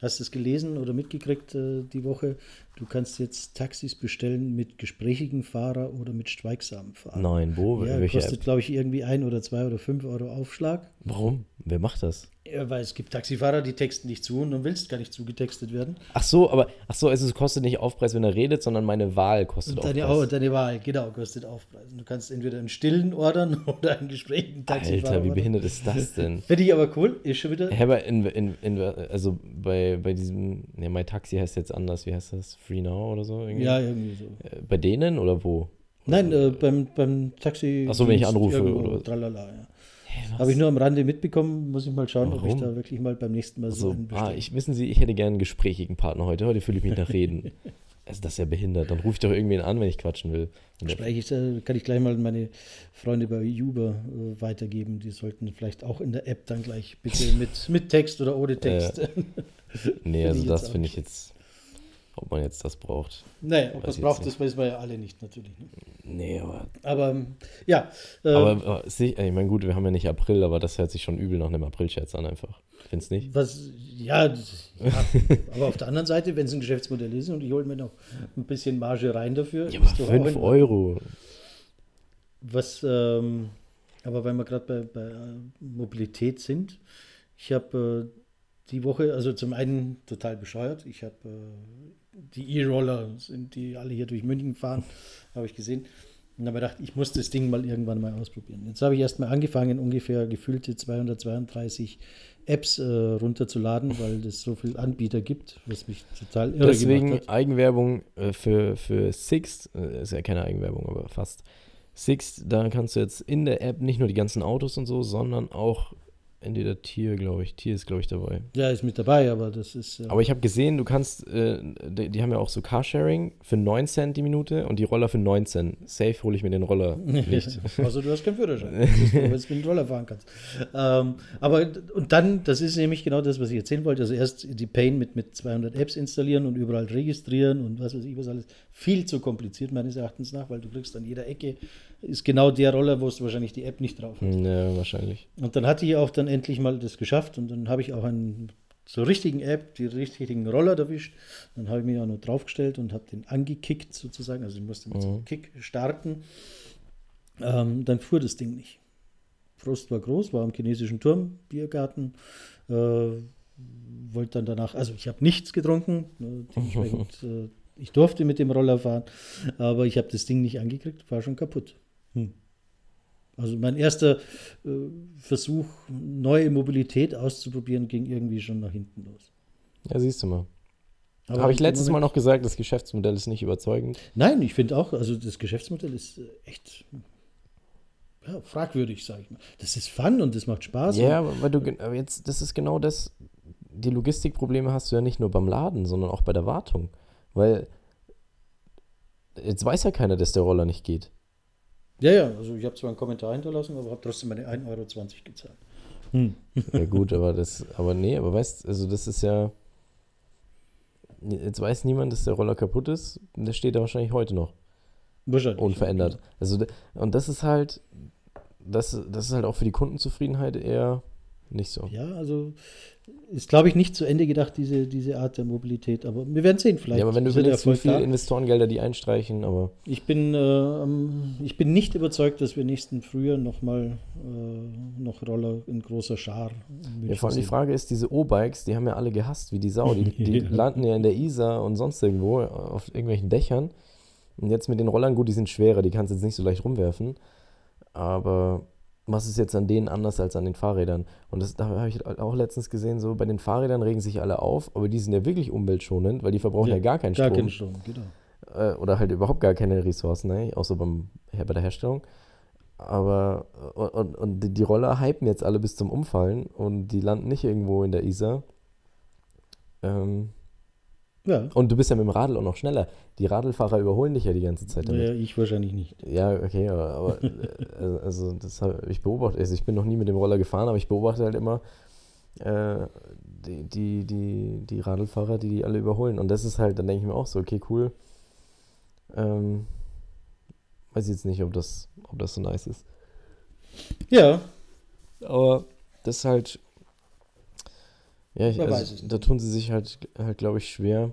Hast du es gelesen oder mitgekriegt äh, die Woche? Du kannst jetzt Taxis bestellen mit gesprächigen Fahrer oder mit schweigsamen Fahrer. Nein, wo? Ja, kostet, glaube ich, irgendwie ein oder zwei oder fünf Euro Aufschlag. Warum? Wer macht das? Ja, weil es gibt Taxifahrer, die texten nicht zu und du willst gar nicht zugetextet werden. Ach so, aber ach so, also es kostet nicht Aufpreis, wenn er redet, sondern meine Wahl kostet und deine, Aufpreis. Oh, deine Wahl, genau, kostet Aufpreis. Und du kannst entweder einen stillen ordern oder einen gesprächigen Taxifahrer. Alter, wie behindert ist das denn? Finde ich aber cool, ist schon wieder. Ja, aber in, in, in, also bei, bei diesem, ne, mein Taxi heißt jetzt anders, wie heißt das? Free Now oder so? Irgendwie? Ja, irgendwie so. Äh, bei denen oder wo? Nein, äh, beim, beim Taxi. Ach so, wenn ich anrufe oder. Tralala, ja. Habe ich nur am Rande mitbekommen, muss ich mal schauen, Warum? ob ich da wirklich mal beim nächsten Mal also, so einen ah, ich Wissen Sie, ich hätte gerne einen gesprächigen Partner heute. Heute fühle ich mich nach Reden. also das ist ja behindert. Dann rufe ich doch irgendwen an, wenn ich quatschen will. Spreche ich, kann ich gleich mal meine Freunde bei Uber äh, weitergeben. Die sollten vielleicht auch in der App dann gleich bitte mit, mit Text oder ohne Text. Äh, nee, also das finde ich jetzt ob man jetzt das braucht. Naja, ob das braucht, das wissen wir ja alle nicht, natürlich. Ne? Nee, aber. Aber, ja. Äh, aber äh, ich meine, gut, wir haben ja nicht April, aber das hört sich schon übel nach einem April-Scherz an, einfach. Findest du nicht? Was, ja, ja aber auf der anderen Seite, wenn es ein Geschäftsmodell ist und ich hole mir noch ein bisschen Marge rein dafür. Ja, aber 5 Euro. Was, ähm, aber weil wir gerade bei, bei äh, Mobilität sind, ich habe äh, die Woche, also zum einen total bescheuert. Ich habe äh, die E-Roller sind, die alle hier durch München fahren, habe ich gesehen. Und habe gedacht, ich muss das Ding mal irgendwann mal ausprobieren. Jetzt habe ich erst mal angefangen, ungefähr gefühlte 232 Apps äh, runterzuladen, weil es so viele Anbieter gibt, was mich total irre Deswegen gemacht hat. Eigenwerbung äh, für, für Sixt, äh, ist ja keine Eigenwerbung, aber fast. Sixt, da kannst du jetzt in der App nicht nur die ganzen Autos und so, sondern auch entweder Tier, glaube ich. Tier ist, glaube ich, dabei. Ja, ist mit dabei, aber das ist. Äh aber ich habe gesehen, du kannst, äh, die, die, haben ja auch so Carsharing für 9 Cent die Minute und die Roller für 19. Safe hole ich mir den Roller nicht. also du hast keinen Führerschein, wenn du mit dem Roller fahren kannst. Ähm, aber und dann, das ist nämlich genau das, was ich erzählen wollte. Also erst die Pain mit, mit 200 Apps installieren und überall registrieren und was weiß ich was alles. Viel zu kompliziert meines Erachtens nach, weil du kriegst an jeder Ecke ist genau der Roller, wo du wahrscheinlich die App nicht drauf hast. Ja, wahrscheinlich. Und dann hatte ich auch dann endlich mal das geschafft und dann habe ich auch einen zur richtigen App die richtigen Roller erwischt. Dann habe ich mich auch noch draufgestellt und habe den angekickt sozusagen. Also ich musste mit so einem Kick starten. Ähm, dann fuhr das Ding nicht. Frust war groß, war am chinesischen Turm, Biergarten. Äh, wollte dann danach, also ich habe nichts getrunken, ne, dementsprechend, äh, ich durfte mit dem Roller fahren, aber ich habe das Ding nicht angekriegt, war schon kaputt. Hm. Also mein erster äh, Versuch, neue Mobilität auszuprobieren, ging irgendwie schon nach hinten los. Ja, siehst du mal. Habe ich letztes Mal noch gesagt, das Geschäftsmodell ist nicht überzeugend? Nein, ich finde auch, also das Geschäftsmodell ist äh, echt ja, fragwürdig, sage ich mal. Das ist Fun und das macht Spaß. Ja, weil du aber jetzt, das ist genau das, die Logistikprobleme hast du ja nicht nur beim Laden, sondern auch bei der Wartung. Weil jetzt weiß ja keiner, dass der Roller nicht geht. Ja, ja, also ich habe zwar einen Kommentar hinterlassen, aber habe trotzdem meine 1,20 Euro gezahlt. Hm. Ja gut, aber das, aber nee, aber weißt, also das ist ja, jetzt weiß niemand, dass der Roller kaputt ist, der steht da wahrscheinlich heute noch. Wahrscheinlich. Unverändert. Also, und das ist halt, das, das ist halt auch für die Kundenzufriedenheit eher nicht so. Ja, also ist, glaube ich, nicht zu Ende gedacht, diese, diese Art der Mobilität. Aber wir werden sehen, vielleicht. Ja, aber wenn du willst, wie viele Investorengelder die einstreichen, aber. Ich bin, äh, ich bin nicht überzeugt, dass wir nächsten Frühjahr nochmal äh, noch Roller in großer Schar. Ja, vor allem die Frage ist, diese O-Bikes, die haben ja alle gehasst, wie die Sau. Die, die landen ja in der Isar und sonst irgendwo auf irgendwelchen Dächern. Und jetzt mit den Rollern, gut, die sind schwerer, die kannst du jetzt nicht so leicht rumwerfen. Aber was ist jetzt an denen anders als an den Fahrrädern? Und das da habe ich auch letztens gesehen, so bei den Fahrrädern regen sich alle auf, aber die sind ja wirklich umweltschonend, weil die verbrauchen ja, ja gar keinen Strom. Gar keinen Strom, genau. Äh, oder halt überhaupt gar keine Ressourcen, ne? außer beim, bei der Herstellung. Aber und, und die Roller hypen jetzt alle bis zum Umfallen und die landen nicht irgendwo in der Isar. Ähm, ja. Und du bist ja mit dem Radl auch noch schneller. Die Radlfahrer überholen dich ja die ganze Zeit. Damit. Ja, ich wahrscheinlich nicht. Ja, okay, aber, äh, also das habe ich beobachtet. Also ich bin noch nie mit dem Roller gefahren, aber ich beobachte halt immer äh, die, die, die, die Radlfahrer, die die alle überholen. Und das ist halt, dann denke ich mir auch so, okay, cool. Ähm, weiß jetzt nicht, ob das, ob das so nice ist. Ja. Aber das ist halt ja, ich, also, da tun sie sich halt, halt glaube ich, schwer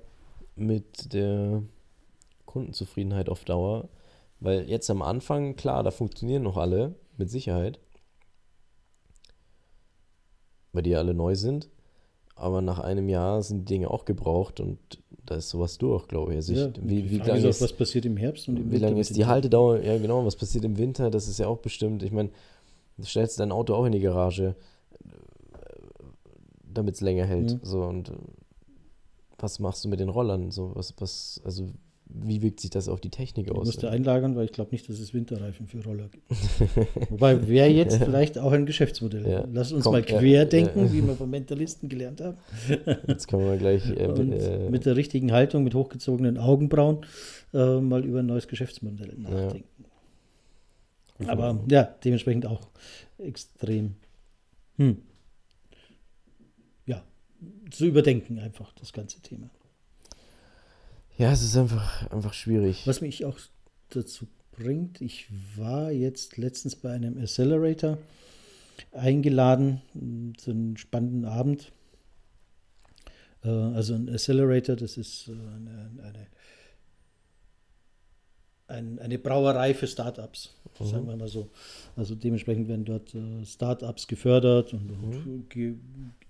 mit der Kundenzufriedenheit auf Dauer. Weil jetzt am Anfang, klar, da funktionieren noch alle, mit Sicherheit. Weil die ja alle neu sind. Aber nach einem Jahr sind die Dinge auch gebraucht und da ist sowas durch, glaube ich. Also ja, wie, wie lange ist, was passiert im Herbst und im Wie lange ist die Haltedauer? Ja, genau, was passiert im Winter? Das ist ja auch bestimmt. Ich meine, du stellst dein Auto auch in die Garage damit es länger hält. Mhm. So und äh, was machst du mit den Rollern? So, was, was, also wie wirkt sich das auf die Technik aus? Ich musste einlagern, weil ich glaube nicht, dass es Winterreifen für Roller gibt. Wobei wäre jetzt vielleicht auch ein Geschäftsmodell. Ja. Lass uns Komm, mal querdenken, ja, wie wir von Mentalisten gelernt haben. Jetzt können wir gleich äh, äh, mit der richtigen Haltung, mit hochgezogenen Augenbrauen äh, mal über ein neues Geschäftsmodell nachdenken. Ja. Aber ja, dementsprechend auch extrem. Hm zu überdenken, einfach das ganze Thema. Ja, es ist einfach, einfach schwierig. Was mich auch dazu bringt, ich war jetzt letztens bei einem Accelerator eingeladen zu einem spannenden Abend. Äh, also ein Accelerator, das ist äh, eine, eine ein, eine Brauerei für Startups, mhm. sagen wir mal so. Also dementsprechend werden dort äh, Startups gefördert und, mhm. und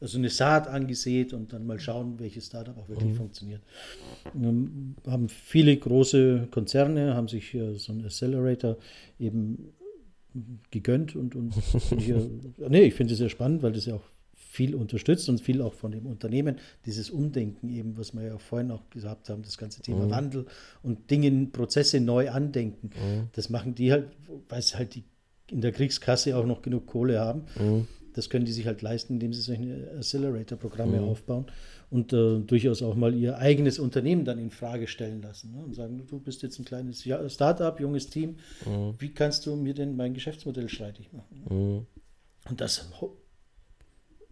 also eine Saat angesät und dann mal schauen, welches Startup auch wirklich mhm. funktioniert. Ähm, haben viele große Konzerne, haben sich äh, so einen Accelerator eben gegönnt und, und hier, nee, ich finde es sehr spannend, weil das ja auch viel unterstützt und viel auch von dem Unternehmen, dieses Umdenken eben, was wir ja vorhin auch gesagt haben, das ganze Thema mhm. Wandel und Dinge, Prozesse neu andenken. Mhm. Das machen die halt, weil sie halt die in der Kriegskasse auch noch genug Kohle haben. Mhm. Das können die sich halt leisten, indem sie solche Accelerator-Programme mhm. aufbauen und äh, durchaus auch mal ihr eigenes Unternehmen dann in Frage stellen lassen ne? und sagen, du bist jetzt ein kleines Startup, junges Team, mhm. wie kannst du mir denn mein Geschäftsmodell streitig machen? Mhm. Und das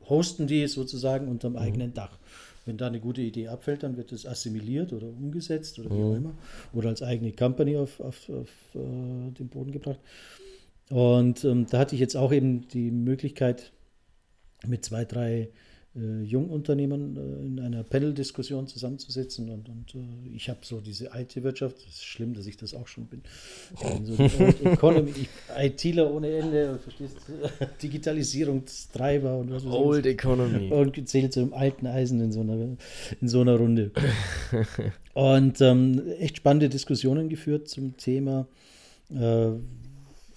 hosten die sozusagen unterm mhm. eigenen Dach. Wenn da eine gute Idee abfällt, dann wird es assimiliert oder umgesetzt oder wie auch mhm. immer. Oder als eigene Company auf, auf, auf äh, den Boden gebracht. Und ähm, da hatte ich jetzt auch eben die Möglichkeit, mit zwei, drei äh, Jungunternehmern äh, in einer Panel-Diskussion zusammenzusetzen. Und, und äh, ich habe so diese alte Wirtschaft, es ist schlimm, dass ich das auch schon bin. So Economy, ich, ITler ohne Ende, verstehst du? Digitalisierungstreiber und was weiß Old ich. Economy. Und gezählt zu einem alten Eisen in so einer, in so einer Runde. und ähm, echt spannende Diskussionen geführt zum Thema äh,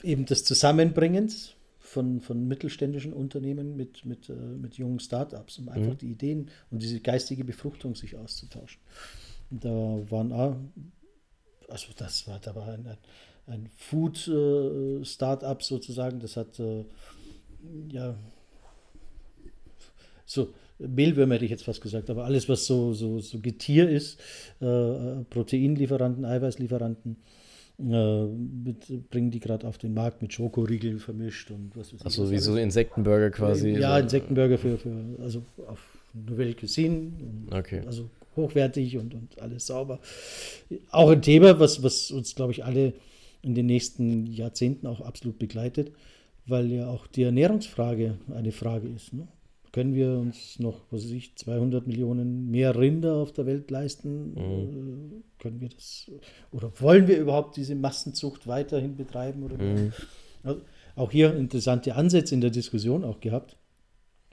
eben des Zusammenbringens von, von mittelständischen Unternehmen mit, mit, äh, mit jungen Startups, um einfach mhm. die Ideen und diese geistige Befruchtung sich auszutauschen. Und da waren auch, also das war, da war ein, ein Food-Startup äh, sozusagen, das hat äh, ja so Mehlwürmer hätte ich jetzt fast gesagt, aber alles, was so, so, so Getier ist, äh, Proteinlieferanten, Eiweißlieferanten, mit, bringen die gerade auf den Markt mit Schokoriegeln vermischt und was weiß ich. Achso, wie so Insektenburger quasi. Ja, so. Insektenburger für, für also auf Nouvelle Cuisine. Okay. Also hochwertig und, und alles sauber. Auch ein Thema, was, was uns, glaube ich, alle in den nächsten Jahrzehnten auch absolut begleitet, weil ja auch die Ernährungsfrage eine Frage ist. Ne? Können wir uns noch, was weiß ich, 200 Millionen mehr Rinder auf der Welt leisten? Mhm. Äh, können wir das, oder wollen wir überhaupt diese Massenzucht weiterhin betreiben? Oder mhm. also auch hier interessante Ansätze in der Diskussion auch gehabt.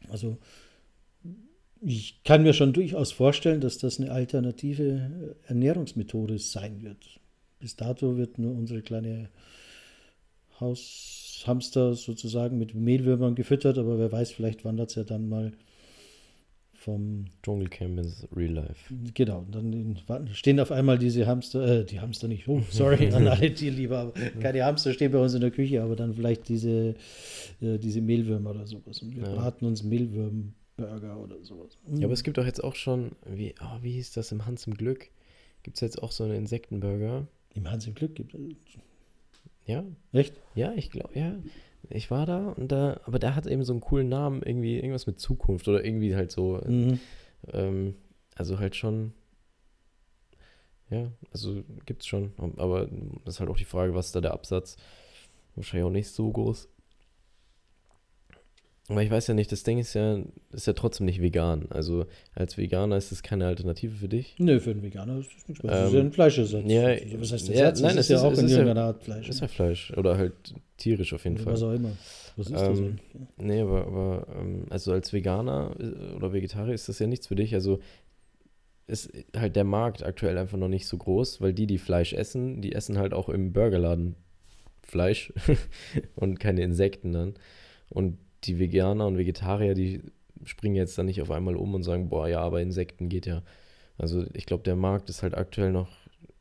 Also ich kann mir schon durchaus vorstellen, dass das eine alternative Ernährungsmethode sein wird. Bis dato wird nur unsere kleine Haus Hamster sozusagen mit Mehlwürmern gefüttert, aber wer weiß, vielleicht wandert es ja dann mal vom Dschungelcamp ins Real Life. Genau, dann stehen auf einmal diese Hamster, äh, die Hamster nicht, oh, sorry an alle Tierlieber, aber keine Hamster stehen bei uns in der Küche, aber dann vielleicht diese, äh, diese Mehlwürmer oder sowas. Und wir ja. braten uns Mehlwürmburger oder sowas. Ja, aber es gibt doch jetzt auch schon, wie, oh, wie hieß das im Hans im Glück? Gibt es jetzt auch so einen Insektenburger? Im Hans im Glück gibt es. Ja. Echt? Ja, ich glaube, ja. Ich war da und da, aber der hat eben so einen coolen Namen, irgendwie irgendwas mit Zukunft oder irgendwie halt so. Mhm. Ähm, also halt schon. Ja, also gibt's schon. Aber das ist halt auch die Frage, was ist da der Absatz? Wahrscheinlich auch nicht so groß. Aber ich weiß ja nicht, das Ding ist ja, ist ja trotzdem nicht vegan. Also als Veganer ist das keine Alternative für dich. Nö, für einen Veganer ist das nichts mehr. Das ist ja ein Fleischersatz. Ja, also, was heißt Ersatz? Ja, nein, es ist, ja auch in irgendeiner Art Fleisch. Ist ja Fleisch. Oder halt tierisch auf jeden Oder Fall. Was auch immer. Was ist ähm, das eigentlich? Nee, aber, aber ähm, also als Veganer äh, oder Vegetarier ist das ja nichts für dich. Also ist halt der Markt aktuell einfach noch nicht so groß, weil die, die Fleisch essen, die essen halt auch im Burgerladen Fleisch und keine Insekten dann. Und die Veganer und Vegetarier, die springen jetzt dann nicht auf einmal um und sagen, boah, ja, aber Insekten geht ja. Also ich glaube, der Markt ist halt aktuell noch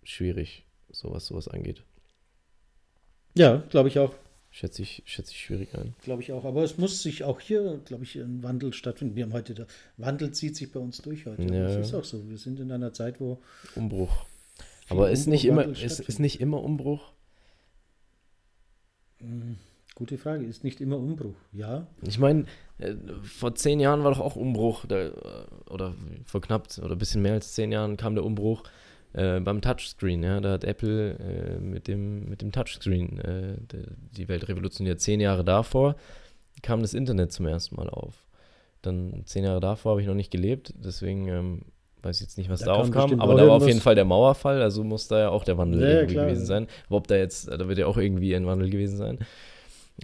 schwierig, so was sowas angeht. Ja, glaube ich auch. Schätze ich, schätze ich schwierig ein. Glaube ich auch. Aber es muss sich auch hier, glaube ich, ein Wandel stattfinden. Wir haben heute, der Wandel zieht sich bei uns durch heute. Ja. Das ist auch so. Wir sind in einer Zeit, wo. Umbruch. Aber ist nicht, immer, ist, ist nicht immer Umbruch? Mhm. Gute Frage. Ist nicht immer Umbruch, ja? Ich meine, äh, vor zehn Jahren war doch auch Umbruch, äh, oder vor knapp, oder ein bisschen mehr als zehn Jahren kam der Umbruch äh, beim Touchscreen. Ja? Da hat Apple äh, mit, dem, mit dem Touchscreen äh, die Welt revolutioniert. Zehn Jahre davor kam das Internet zum ersten Mal auf. Dann zehn Jahre davor habe ich noch nicht gelebt, deswegen ähm, weiß jetzt nicht, was da, da aufkam, aber da war auf jeden Fall der Mauerfall, also muss da ja auch der Wandel ja, gewesen sein. Ob da jetzt, da wird ja auch irgendwie ein Wandel gewesen sein.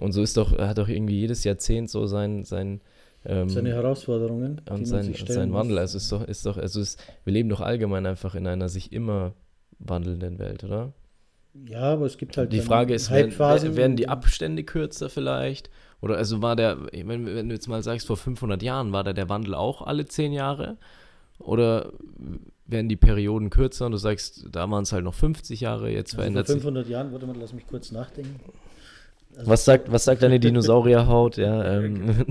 Und so ist doch, hat doch irgendwie jedes Jahrzehnt so sein, sein ähm, seine Herausforderungen und sein, sein Wandel. Also ist doch, ist doch, also ist, wir leben doch allgemein einfach in einer sich immer wandelnden Welt, oder? Ja, aber es gibt halt die Frage ist, werden, werden die Abstände kürzer vielleicht? Oder also war der, wenn, wenn du jetzt mal sagst, vor 500 Jahren war da der Wandel auch alle zehn Jahre? Oder werden die Perioden kürzer und du sagst, da waren es halt noch 50 Jahre, jetzt also verändert sich. Vor 500 sich. Jahren, warte mal, lass mich kurz nachdenken. Also was, sagt, was sagt deine Dinosaurierhaut? Ja, ähm.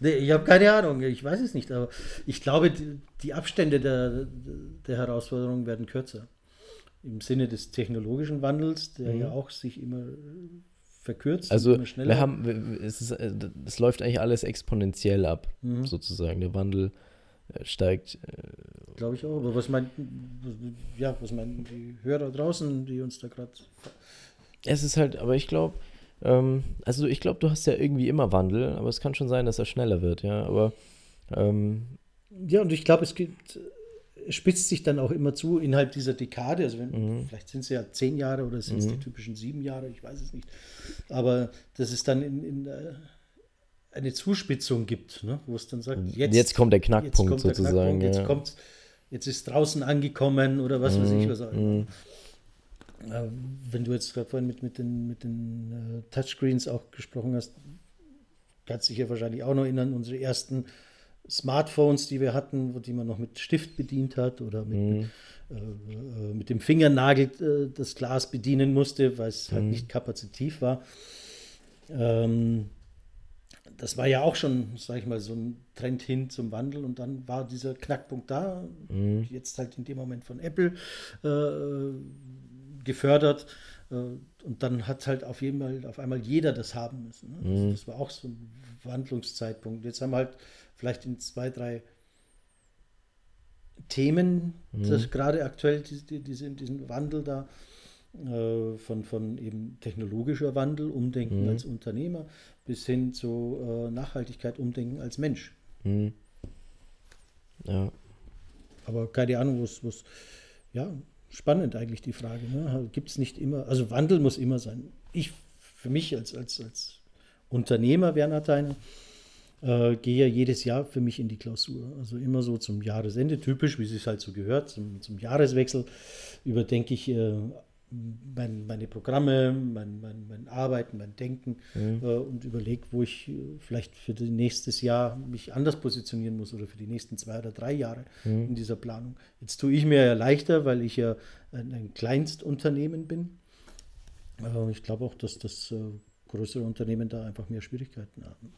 nee, ich habe keine Ahnung, ich weiß es nicht, aber ich glaube, die, die Abstände der, der Herausforderungen werden kürzer. Im Sinne des technologischen Wandels, der mhm. ja auch sich immer verkürzt. Also immer schneller. wir haben, es, ist, äh, es läuft eigentlich alles exponentiell ab, mhm. sozusagen. Der Wandel äh, steigt. Äh, glaube ich auch. Aber was meinen, ja, was meinen die Hörer draußen, die uns da gerade es ist halt, aber ich glaube, ähm, also ich glaube, du hast ja irgendwie immer Wandel, aber es kann schon sein, dass er schneller wird, ja. Aber Ähm, ja, und ich glaube, es gibt, spitzt sich dann auch immer zu innerhalb dieser Dekade. Also wenn, Mhm. vielleicht sind es ja zehn Jahre oder sind es die typischen sieben Jahre, ich weiß es nicht. Aber dass es dann in, in äh, eine Zuspitzung gibt, ne? wo es dann sagt, jetzt, Jetzt kommt der Knackpunkt kommt der sozusagen, jetzt ja. kommt's, jetzt ist draußen angekommen oder was weiß Mhm, ich was auch immer. Äh, wenn du jetzt gerade vorhin mit, mit den, mit den äh, Touchscreens auch gesprochen hast, kannst dich ja wahrscheinlich auch noch erinnern, unsere ersten Smartphones, die wir hatten, wo die man noch mit Stift bedient hat oder mit, Mhm. äh, äh, mit dem Fingernagel äh, das Glas bedienen musste, weil es halt Mhm. nicht kapazitiv war. Ähm, das war ja auch schon, sag ich mal, so ein Trend hin zum Wandel und dann war dieser Knackpunkt da, Mhm. jetzt halt in dem Moment von Apple äh, gefördert. Äh, und dann hat halt auf, jeden Fall, auf einmal jeder das haben müssen. Ne? Mhm. Das, das war auch so ein Wandlungszeitpunkt. Jetzt haben wir halt vielleicht in zwei, drei Themen, Mhm. das gerade aktuell diese, diese, diesen Wandel da äh, von, von eben technologischer Wandel, Umdenken Mhm. als Unternehmer, bis hin zu äh, Nachhaltigkeit, Umdenken als Mensch. Mhm. Ja. Aber keine Ahnung, wo es, ja, spannend eigentlich die Frage. Ne? Gibt es nicht immer, also Wandel muss immer sein. Ich, für mich als, als, als Unternehmer, Werner Theine, äh, gehe ja jedes Jahr für mich in die Klausur. Also immer so zum Jahresende, typisch, wie es halt so gehört, zum, zum Jahreswechsel überdenke ich äh, mein, meine Programme, mein, mein, mein Arbeiten, mein Denken Mhm. äh, und überlege, wo ich äh, vielleicht für das nächstes Jahr mich anders positionieren muss oder für die nächsten zwei oder drei Jahre Mhm. in dieser Planung. Jetzt tue ich mir ja leichter, weil ich ja ein, ein Kleinstunternehmen bin. Äh, ich glaube auch, dass das äh, größere Unternehmen da einfach mehr Schwierigkeiten haben.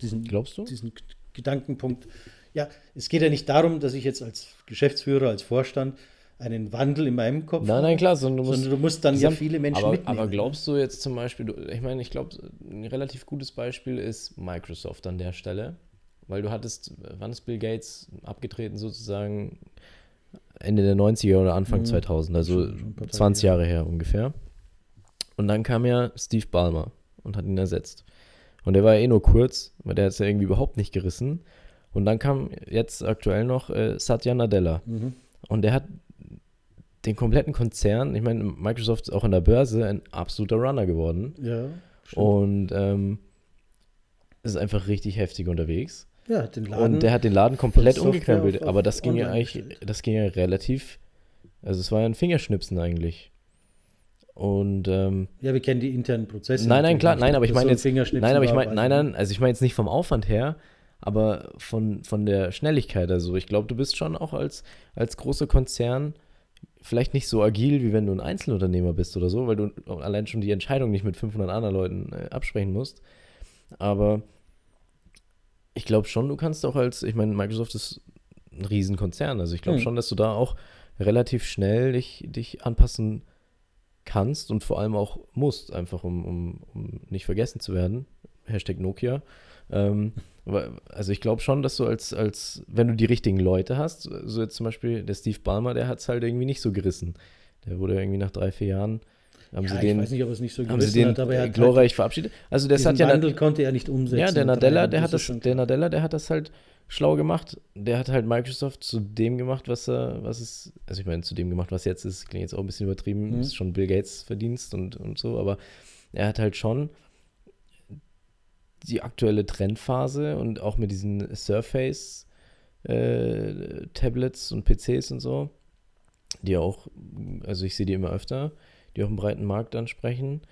Diesen, Glaubst du? diesen Gedankenpunkt. Ja, es geht ja nicht darum, dass ich jetzt als Geschäftsführer, als Vorstand einen Wandel in meinem Kopf Nein, nein, klar, sondern du musst, sondern du musst dann ja viele Menschen aber, mitnehmen. Aber glaubst du jetzt zum Beispiel, ich meine, ich glaube, ein relativ gutes Beispiel ist Microsoft an der Stelle, weil du hattest, wann ist Bill Gates abgetreten sozusagen? Ende der 90er oder Anfang Mhm. 2000, also Schon- schon ein paar Tage 20 her. Jahre her ungefähr. Und dann kam ja Steve Ballmer und hat ihn ersetzt. Und der war ja eh nur kurz, weil der hat es ja irgendwie überhaupt nicht gerissen. Und dann kam jetzt aktuell noch äh, Satya Nadella. Mhm. Und der hat den kompletten Konzern, ich meine, Microsoft ist auch an der Börse ein absoluter Runner geworden. Ja, stimmt. Und ähm, ist einfach richtig heftig unterwegs. ja, den Laden. und der hat den Laden komplett umgekrempelt. aber das ging ja eigentlich, das ging ja relativ, also es war ja ein Fingerschnipsen eigentlich. Und ähm, ja, wir kennen die internen Prozesse. nein, nein, klar, nein, aber ich meine jetzt, Fingerschnipsen nein, aber ich meine, nein, nein, also ich meine jetzt nicht vom Aufwand her, aber von, von der Schnelligkeit. Also ich glaube, du bist schon auch als, als großer Konzern vielleicht nicht so agil, wie wenn du ein Einzelunternehmer bist oder so, weil du allein schon die Entscheidung nicht mit 500 anderen Leuten äh, absprechen musst. Aber ich glaube schon, du kannst auch als, ich meine, Microsoft ist ein Riesenkonzern, also ich glaube Hm. schon, dass du da auch relativ schnell dich, dich anpassen kannst und vor allem auch musst, einfach um, um, um nicht vergessen zu werden. Hashtag Nokia. Ähm, also ich glaube schon, dass du als, als, wenn du die richtigen Leute hast, so jetzt zum Beispiel der Steve Ballmer, der hat es halt irgendwie nicht so gerissen. Der wurde irgendwie nach drei, vier Jahren, haben Ja, sie ich den, weiß nicht, ob es nicht so haben sie den hat, aber er hat glorreich verabschiedet. Also der diesen hat ja Wandel konnte er nicht umsetzen. ja, der Nadella, der hat das, der. Nadella, der hat das halt schlau gemacht. Der hat halt Microsoft zu dem gemacht, was er, was es, also ich meine, zu dem gemacht, was jetzt ist, klingt jetzt auch ein bisschen übertrieben, Mhm. ist schon Bill Gates Verdienst und, und so, aber er hat halt schon die aktuelle Trendphase und auch mit diesen Surface äh, und PCs und so, die auch, also ich sehe die immer öfter, die auch einen breiten Markt ansprechen.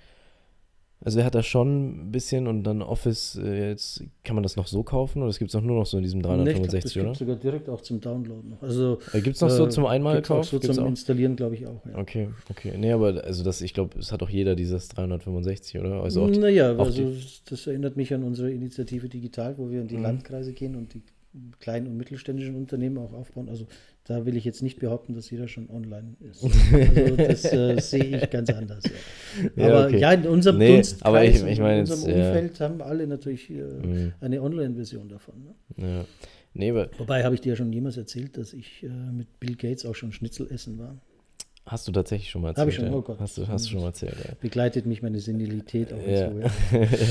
Also er hat das schon ein bisschen und dann Office, äh, jetzt kann man das noch so kaufen oder es gibt es nur noch so in diesem Nee, ich glaub, 365, das gibt oder? sogar direkt auch zum Download noch. Also Gibt es noch so äh, zum gibt's auch Einmalkauf? So Gibt's zum auch? Installieren, glaube ich, auch. Ja. Okay, okay. Nee, aber also das, ich glaube, es hat auch jeder dieses 365, oder? Also auch die, naja, auch also das erinnert mich an unsere Initiative Digital, wo wir in die Mhm. Landkreise gehen und die kleinen und mittelständischen Unternehmen auch aufbauen. Also da will ich jetzt nicht behaupten, dass jeder schon online ist. Also das äh, sehe ich ganz anders. Ja. Ja, Aber okay. ja, in unserem Nee, aber ich- ich in meine unserem jetzt, ja. Umfeld haben alle natürlich äh, Mhm. eine Online-Version davon. Ne? ja. Nee, Wobei habe ich dir ja schon jemals erzählt, dass ich äh, mit Bill Gates auch schon Schnitzel essen war. Hast du tatsächlich schon mal erzählt? Habe ich schon, ja. oh Gott. Hast du, hast du schon mal erzählt, ja. Begleitet mich meine Senilität auch Ja. so.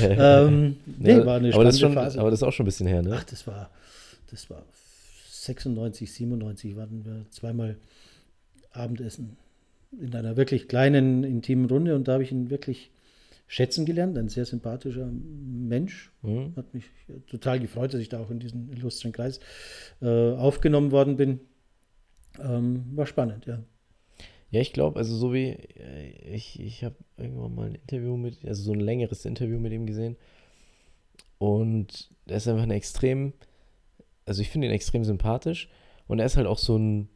Ja. ähm, nee, Ja, war eine aber, das spannende schon, Phase. aber das ist auch schon ein bisschen her, ne? Ach, das war, das war 96, 97 waren wir zweimal Abendessen in einer wirklich kleinen, intimen Runde und da habe ich ihn wirklich schätzen gelernt. Ein sehr sympathischer Mensch. Mhm. Hat mich total gefreut, dass ich da auch in diesen illustren Kreis äh, aufgenommen worden bin. Ähm, war spannend, ja. Ja, ich glaube, also so wie äh, ich, ich habe irgendwann mal ein Interview mit, also so ein längeres Interview mit ihm gesehen. Und er ist einfach ein extrem, also ich finde ihn extrem sympathisch. Und er ist halt auch so ein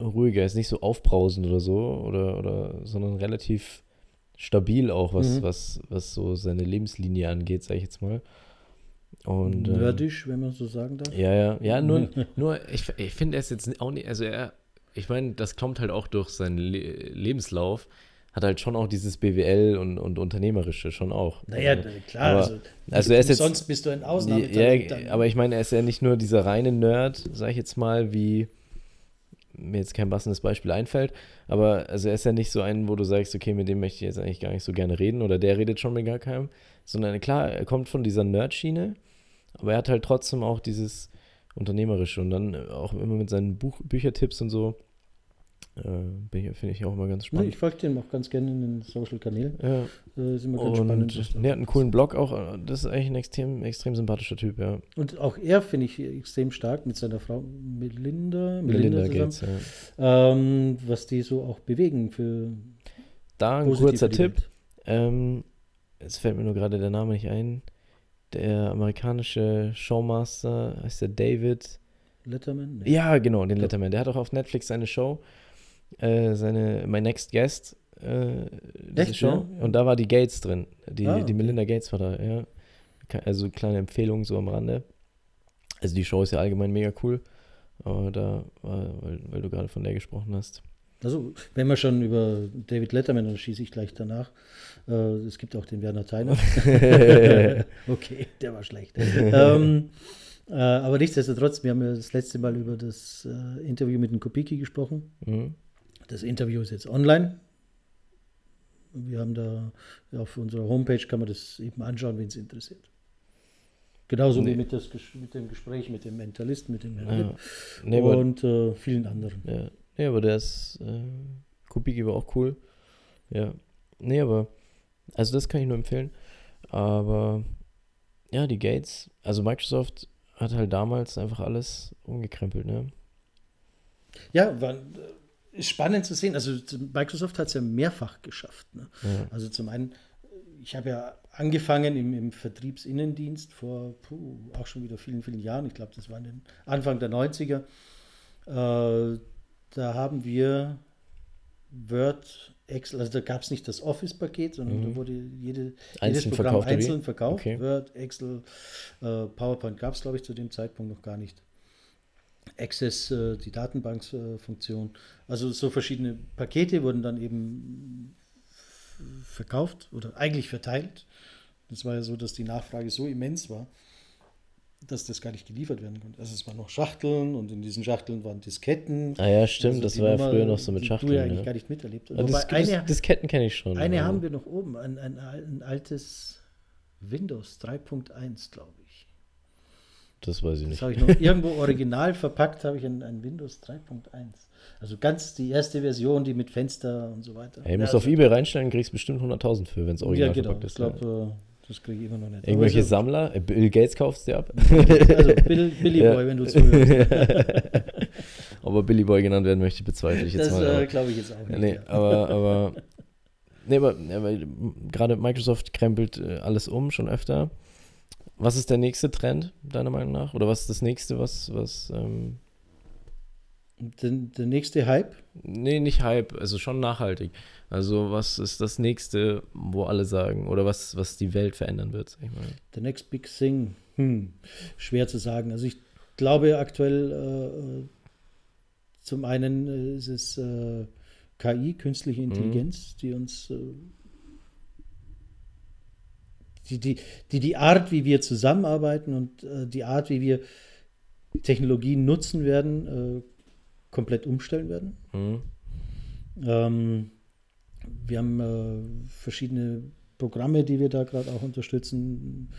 ruhiger, er ist nicht so aufbrausend oder so, oder, oder, sondern relativ stabil auch, was, Mhm. was, was so seine Lebenslinie angeht, sage ich jetzt mal. Und, ähm, Nerdisch, wenn man so sagen darf. ja, ja, ja, nur, nur ich, ich finde er ist jetzt auch nicht, also er, ich meine, das kommt halt auch durch seinen Le Lebenslauf, hat halt schon auch dieses BWL und, und Unternehmerische schon auch. Naja, Also, klar. aber- also, also er ist jetzt- Sonst bist du ein Ausnahmetalent. ja, aber ich meine, er ist ja nicht nur dieser reine Nerd, sag ich jetzt mal, wie mir jetzt kein passendes Beispiel einfällt, aber also er ist ja nicht so ein, wo du sagst, okay, mit dem möchte ich jetzt eigentlich gar nicht so gerne reden oder der redet schon mit gar keinem, sondern klar, er kommt von dieser Nerd-Schiene, aber er hat halt trotzdem auch dieses Unternehmerische und dann auch immer mit seinen Buch Büchertipps und so, äh, finde ich auch immer ganz spannend. ich folge dem auch ganz gerne in den Social-Kanälen. ja. Äh, ist immer ganz spannend. was da- Und der hat einen coolen Blog auch, das ist eigentlich ein extrem, extrem sympathischer Typ, ja. Und auch er finde ich extrem stark mit seiner Frau Melinda, Melinda zusammen, Gates, ja. ähm, was die so auch bewegen für Da ein kurzer Tipp. Ähm, es fällt mir nur gerade der Name nicht ein. Der amerikanische Showmaster heißt der David. Letterman? Nee. Ja, genau, den. Letterman. Der hat auch auf Netflix seine Show, äh, seine My Next Guest, äh, diese Echt, Show. ja? Und da war die Gates drin. Die, Ah, die. Melinda Gates war da, ja. Also kleine Empfehlung so am Rande. Also die Show ist ja allgemein mega cool. Aber da, weil, weil du gerade von der gesprochen hast. Also, wenn wir schon über David Letterman, dann schieße ich gleich danach. Äh, es gibt auch den Werner Theiner. okay, der war schlecht. ähm, äh, aber nichtsdestotrotz, wir haben ja das letzte Mal über das äh, Interview mit dem Kopiki gesprochen. Mhm. Das Interview ist jetzt online. Wir haben da auf unserer Homepage kann man das eben anschauen, wenn es interessiert. Genauso Nee. wie mit, das, mit dem Gespräch mit dem Mentalisten, mit dem Herrn Ja. Lipp Nee, und äh, vielen anderen. Ja, nee, aber der ist, äh, Kubiki war auch cool. Ja, nee, aber, also das kann ich nur empfehlen. Aber, ja, die Gates, also Microsoft hat halt damals einfach alles umgekrempelt, ne? Ja, war, äh, spannend zu sehen. Also Microsoft hat es ja mehrfach geschafft. Ne? Ja. Also zum einen, ich habe ja angefangen im, im Vertriebsinnendienst vor puh, auch schon wieder vielen, vielen Jahren. Ich glaube, das war in den Anfang der 90er. Äh, da haben wir Word, Excel, also da gab es nicht das Office-Paket, sondern Mhm. da wurde jede, jedes Einzeln Programm verkauft, einzeln verkauft. Okay. Word, Excel, äh, PowerPoint gab es, glaube ich, zu dem Zeitpunkt noch gar nicht. Access, äh, die Datenbanksfunktion. Also so verschiedene Pakete wurden dann eben verkauft oder eigentlich verteilt. Das war ja so, dass die Nachfrage so immens war, dass das gar nicht geliefert werden konnte. Also es waren noch Schachteln und in diesen Schachteln waren Disketten. Ah ja, stimmt, Also das die war ja Nummer, früher noch so mit die Schachteln. Du ja eigentlich ja. gar nicht miterlebt. Wobei das, eine, Disketten kenne ich schon. eine ja. haben wir noch oben, ein, ein, ein altes Windows 3.1, glaube ich. Das weiß ich Das nicht. habe ich noch irgendwo original verpackt, habe ich ein, ein Windows 3.1. Also ganz die erste Version, die mit Fenster und so weiter. Ey, du musst Ja, auf also- Ebay reinstellen, kriegst bestimmt 100.000 für, wenn es original Ja, genau. verpackt Ich ist. ja. glaube, äh, das kriege ich immer noch nicht. Irgendwelche Aber so- Sammler, äh, Bill Gates kaufst dir ab. Also Bill, Billy Ja. Boy, wenn du zuhörst. Ob er Billy Boy genannt werden möchte, bezweifle ich jetzt Das mal. aber- äh, glaube ich jetzt auch nicht. Nee, ja. aber, aber, nee, aber, aber gerade Microsoft krempelt alles um, schon öfter. Was ist der nächste Trend, deiner Meinung nach? Oder was ist das nächste, was, was, ähm, Der, der nächste Hype, nee, nicht Hype, also schon nachhaltig. Also, was ist das nächste, wo alle sagen, oder was, was die Welt verändern wird, sag ich mal. the next big thing, hm, schwer zu sagen. Also ich glaube aktuell, äh, äh, zum einen äh, ist es äh, KI, künstliche Mhm. Intelligenz, die uns äh, die, die, die die Art, wie wir zusammenarbeiten und äh, die Art, wie wir Technologien nutzen werden, äh, komplett umstellen werden. Mhm. Ähm, wir haben äh, verschiedene Programme, die wir da gerade auch unterstützen,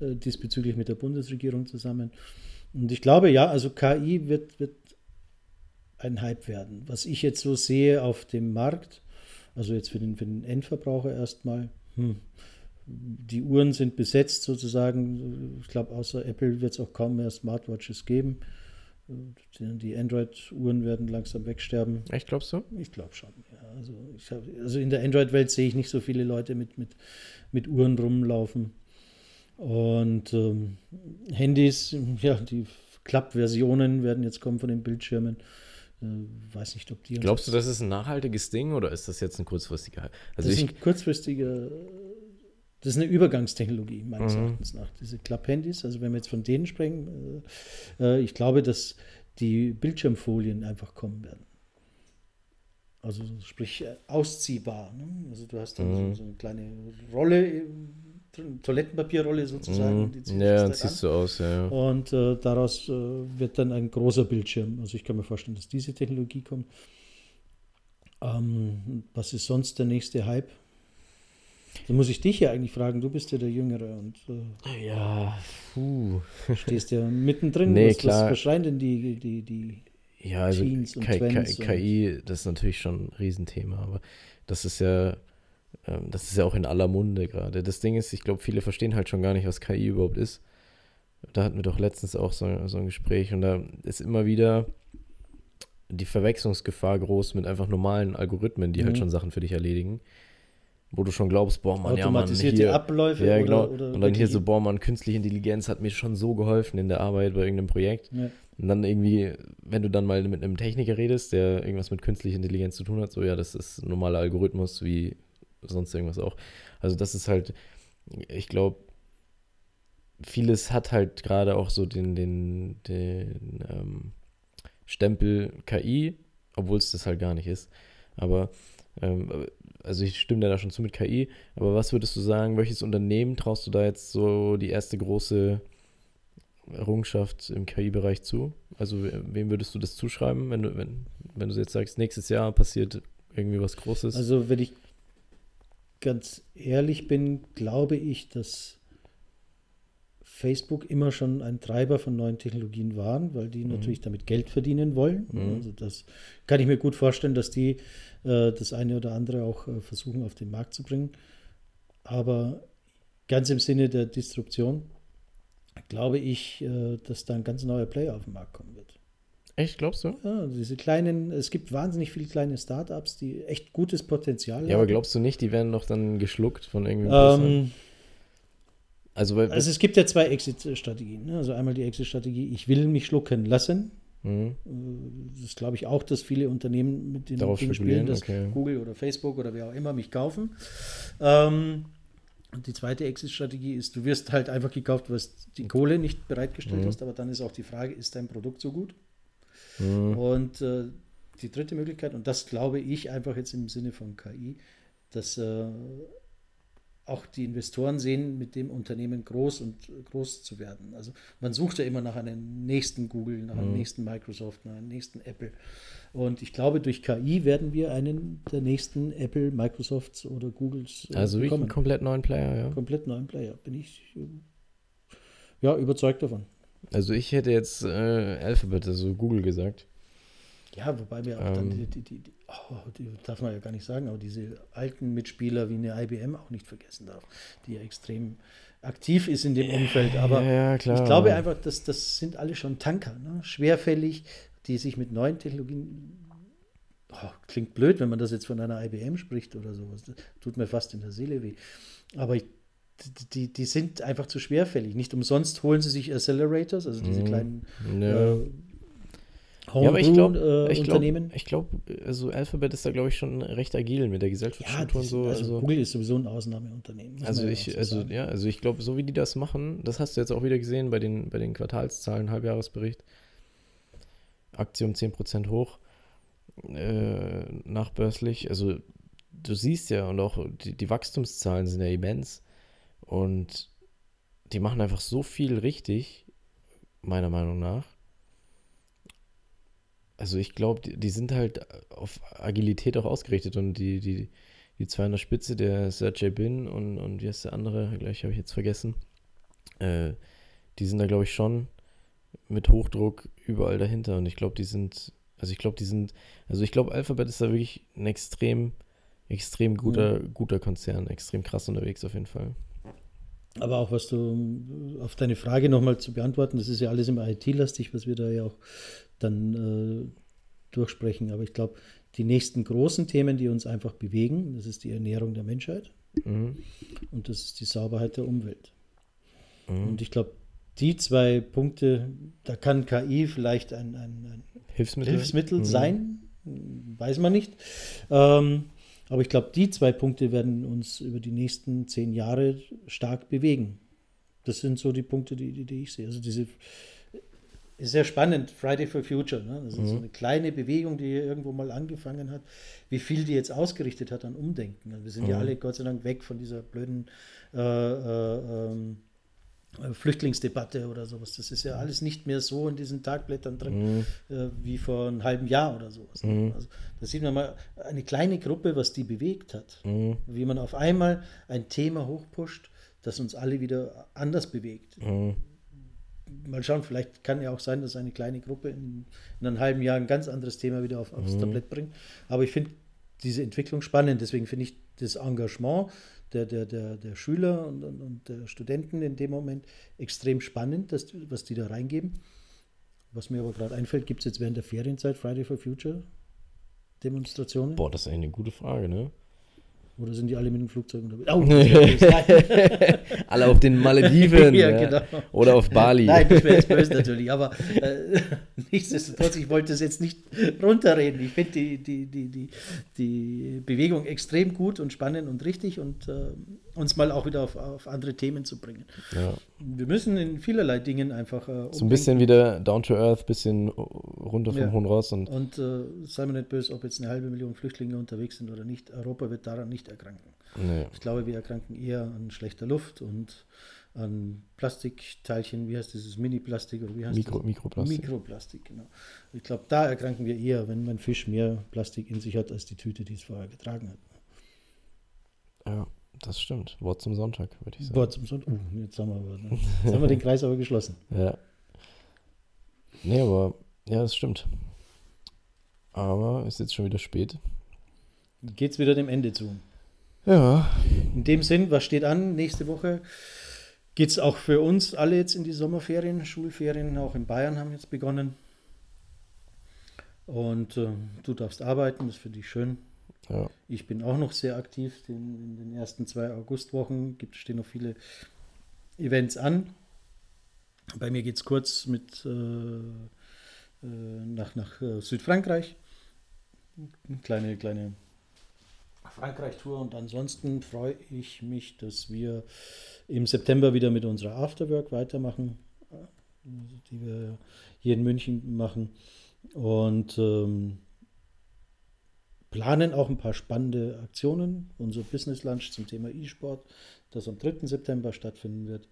äh, diesbezüglich mit der Bundesregierung zusammen. Und ich glaube, ja, also KI wird, wird ein Hype werden. Was ich jetzt so sehe auf dem Markt, also jetzt für den, für den Endverbraucher erstmal, hm, die Uhren sind besetzt sozusagen. Ich glaube, außer Apple wird es auch kaum mehr Smartwatches geben. Die Android-Uhren werden langsam wegsterben. Echt, glaubst du? Ich glaube schon. Ja. Also, hab, also in der Android-Welt sehe ich nicht so viele Leute mit, mit, mit Uhren rumlaufen. Und ähm, Handys, ja, die Klapp-Versionen werden jetzt kommen von den Bildschirmen. Äh, weiß nicht, ob die. Glaubst du, das ist ein nachhaltiges Ding oder ist das jetzt ein kurzfristiger? Also das ist ein kurzfristiger. Das ist eine Übergangstechnologie, meines mhm. Erachtens nach. Diese Klapp-Handys, also wenn wir jetzt von denen sprechen, äh, äh ich glaube, dass die Bildschirmfolien einfach kommen werden. Also sprich äh, ausziehbar. Ne? Also du hast dann mhm. so, so, eine kleine Rolle, Toilettenpapierrolle sozusagen. Mhm. Die ja, dann siehst du aus, ja. Und äh, daraus äh, wird dann ein großer Bildschirm. Also ich kann mir vorstellen, dass diese Technologie kommt. Ähm, was ist sonst der nächste Hype? Da muss ich dich ja eigentlich fragen, du bist ja der Jüngere und äh, ja, puh. stehst ja mittendrin. Nee, was, klar. was verschreien denn die, die, die ja, also Teens und Twins KI, das ist natürlich schon ein Riesenthema, aber das ist ja, ähm, das ist ja auch in aller Munde gerade. Das Ding ist, ich glaube, viele verstehen halt schon gar nicht, was KI überhaupt ist. Da hatten wir doch letztens auch so, so ein Gespräch und da ist immer wieder die Verwechslungsgefahr groß mit einfach normalen Algorithmen, die halt mhm. halt schon Sachen für dich erledigen wo du schon glaubst, boah, man, ja, man, hier, Abläufe ja, genau. Oder, oder und dann hier so, boah, man, künstliche Intelligenz hat mir schon so geholfen in der Arbeit bei irgendeinem Projekt. Ja. Und dann irgendwie, wenn du dann mal mit einem Techniker redest, der irgendwas mit künstlicher Intelligenz zu tun hat, so, ja, das ist ein normaler Algorithmus wie sonst irgendwas auch. Also das ist halt, ich glaube, vieles hat halt gerade auch so den, den, den ähm, Stempel KI, obwohl es das halt gar nicht ist. Aber also ich stimme da schon zu mit KI, aber was würdest du sagen, welches Unternehmen traust du da jetzt so die erste große Errungenschaft im KI-Bereich zu? Also wem würdest du das zuschreiben, wenn du, wenn, wenn du jetzt sagst, nächstes Jahr passiert irgendwie was Großes? Also wenn ich ganz ehrlich bin, glaube ich, dass Facebook immer schon ein Treiber von neuen Technologien waren, weil die mhm. natürlich damit Geld verdienen wollen. Mhm. Also das kann ich mir gut vorstellen, dass die äh, das eine oder andere auch äh, versuchen auf den Markt zu bringen. Aber ganz im Sinne der Disruption glaube ich, äh, dass da ein ganz neuer Player auf den Markt kommen wird. Echt, glaubst du? Ja, diese kleinen, es gibt wahnsinnig viele kleine Startups, die echt gutes Potenzial ja, haben. Ja, aber glaubst du nicht, die werden doch dann geschluckt von irgendeinem ähm, also, also es gibt ja zwei Exit-Strategien. Ne? Also einmal die Exit-Strategie, ich will mich schlucken lassen. Mhm. Äh, das glaube ich, auch, dass viele Unternehmen mit den Darauf Dingen spielen, dass okay. Google oder Facebook oder wer auch immer mich kaufen. Ähm, und die zweite Exit-Strategie ist, du wirst halt einfach gekauft, was die Kohle nicht bereitgestellt mhm. hast, aber dann ist auch die Frage, ist dein Produkt so gut? Mhm. Und äh, die dritte Möglichkeit, und das glaube ich einfach jetzt im Sinne von KI, dass äh, auch die Investoren sehen, mit dem Unternehmen groß und groß zu werden. Also man sucht ja immer nach einem nächsten Google, nach einem mhm. nächsten Microsoft, nach einem nächsten Apple. Und ich glaube, durch KI werden wir einen der nächsten Apple, Microsofts oder Googles äh, Also bekommen. einen komplett neuen Player, ja. Komplett neuen Player. Bin ich ja überzeugt davon. Also ich hätte jetzt äh, Alphabet, also Google gesagt. Ja, wobei wir auch ähm, dann die, die, die, oh, die, darf man ja gar nicht sagen, aber diese alten Mitspieler wie eine IBM auch nicht vergessen darf, die ja extrem aktiv ist in dem Umfeld. Aber ja, ja, ich glaube einfach, dass das sind alle schon Tanker, ne? schwerfällig, die sich mit neuen Technologien. Oh, klingt blöd, wenn man das jetzt von einer IBM spricht oder sowas. Das tut mir fast in der Seele weh. Aber ich, die, die sind einfach zu schwerfällig. Nicht umsonst holen sie sich Accelerators, also diese mhm. kleinen ja. äh, Homebrew, ja, aber ich glaube, äh, ich glaube, glaub, also Alphabet ist da, glaube ich, schon recht agil mit der Gesellschaftsstruktur ja, und so. Also, also, Google ist sowieso ein Ausnahmeunternehmen. Also ich, so also ja, also ich glaube, so wie die das machen, das hast du jetzt auch wieder gesehen bei den, bei den Quartalszahlen, Halbjahresbericht. Aktie um 10% hoch, äh, nachbörslich. Also du siehst ja, und auch die, die Wachstumszahlen sind ja immens. Und die machen einfach so viel richtig, meiner Meinung nach also ich glaube, die, die, sind halt auf Agilität auch ausgerichtet und die, die, die zwei an der Spitze, der Sergey Bin und, und wie heißt der andere, gleich habe ich jetzt vergessen, äh, die sind da glaube ich schon mit Hochdruck überall dahinter und ich glaube, die sind, also ich glaube, die sind, also ich glaube, Alphabet ist da wirklich ein extrem, extrem guter, mhm. guter Konzern, extrem krass unterwegs auf jeden Fall. Aber auch was du, auf deine Frage nochmal zu beantworten, das ist ja alles immer IT-lastig, was wir da ja auch dann äh, durchsprechen. Aber ich glaube, die nächsten großen Themen, die uns einfach bewegen, das ist die Ernährung der Menschheit mhm. und das ist die Sauberheit der Umwelt. Mhm. Und ich glaube, die zwei Punkte, da kann KI vielleicht ein, ein, ein Hilfsmittel, Hilfsmittel mhm. sein, weiß man nicht. Ähm, aber ich glaube, die zwei Punkte werden uns über die nächsten zehn Jahre stark bewegen. Das sind so die Punkte, die, die, die ich sehe. Also diese ist sehr spannend, Friday for Future. Ne? Das ist mhm. so eine kleine Bewegung, die irgendwo mal angefangen hat, wie viel die jetzt ausgerichtet hat an Umdenken. Also wir sind mhm. ja alle Gott sei Dank weg von dieser blöden äh, äh, ähm, äh, Flüchtlingsdebatte oder sowas. Das ist ja alles nicht mehr so in diesen Tagblättern drin mhm. äh, wie vor einem halben Jahr oder sowas. Mhm. Also, da sieht man mal eine kleine Gruppe, was die bewegt hat. Mhm. Wie man auf einmal ein Thema hochpusht, das uns alle wieder anders bewegt. Mhm. Mal schauen, vielleicht kann ja auch sein, dass eine kleine Gruppe in, in einem halben Jahr ein ganz anderes Thema wieder auf, aufs mhm. Tablett bringt. Aber ich finde diese Entwicklung spannend. Deswegen finde ich das Engagement der, der, der, der Schüler und, und, und, der Studenten in dem Moment extrem spannend, dass, was die da reingeben. Was mir aber gerade einfällt, gibt es jetzt während der Ferienzeit Friday for Future Demonstrationen? Boah, das ist eine gute Frage, ne? Oder sind die alle mit dem Flugzeug unterwegs? Oh, alle auf den Malediven ja. Genau. oder auf Bali. Nein, das wäre jetzt böse natürlich, aber äh, nichtsdestotrotz, ich wollte das jetzt nicht runterreden. Ich finde die, die, die, die, die Bewegung extrem gut und spannend und richtig und äh, uns mal auch wieder auf, auf andere Themen zu bringen. Ja. Wir müssen in vielerlei Dingen einfach. Äh, so ein bisschen wieder down to earth, bisschen runter vom ja. Hohen Ross. Und, und äh, sei mir nicht böse, ob jetzt eine halbe Million Flüchtlinge unterwegs sind oder nicht. Europa wird daran nicht erkranken. Nee. Ich glaube, wir erkranken eher an schlechter Luft und an Plastikteilchen, wie heißt dieses Mini-Plastik oder wie heißt Mikro, das? Mikroplastik. Mikroplastik, genau. Ich glaube, da erkranken wir eher, wenn mein Fisch mehr Plastik in sich hat als die Tüte, die es vorher getragen hat. Ja. Das stimmt. Wort zum Sonntag, würde ich sagen. Wort zum Sonntag. Uh, jetzt haben wir, jetzt haben wir den Kreis aber geschlossen. Ja. Nee, aber ja, das stimmt. Aber ist jetzt schon wieder spät. Geht's wieder dem Ende zu. Ja. In dem Sinn, was steht an? Nächste Woche geht es auch für uns alle jetzt in die Sommerferien, Schulferien, auch in Bayern haben jetzt begonnen. Und äh, du darfst arbeiten, das finde ich schön. Ja. Ich bin auch noch sehr aktiv. In, in den ersten zwei Augustwochen gibt, stehen noch viele Events an. Bei mir geht es kurz mit äh, äh, nach, nach äh, Südfrankreich. Eine kleine, kleine Frankreich-Tour und ansonsten freue ich mich, dass wir im September wieder mit unserer Afterwork weitermachen, die wir hier in München machen. Und ähm, planen auch ein paar spannende Aktionen. Unser Business Lunch zum Thema E-Sport, das am 3. September stattfinden wird.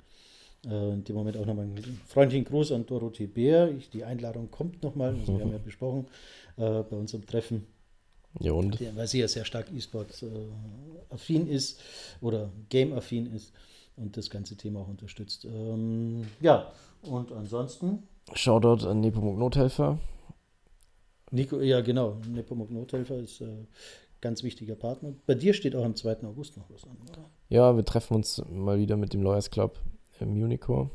Äh, in dem Moment auch nochmal ein freundlichen Gruß an Dorothee Bär. Ich, die Einladung kommt nochmal, also wir haben ja besprochen äh, bei unserem Treffen. Ja, und? weil sie ja sehr stark E-Sport-affin äh, ist oder Game-affin ist und das ganze Thema auch unterstützt. Ähm, ja, und ansonsten. Shoutout an Nepomuk Nothelfer. Nico, ja genau, Nepomuk Nothelfer ist äh, ganz wichtiger Partner. Bei dir steht auch am 2. August noch was an, oder? Ja, wir treffen uns mal wieder mit dem Lawyers Club im Unico.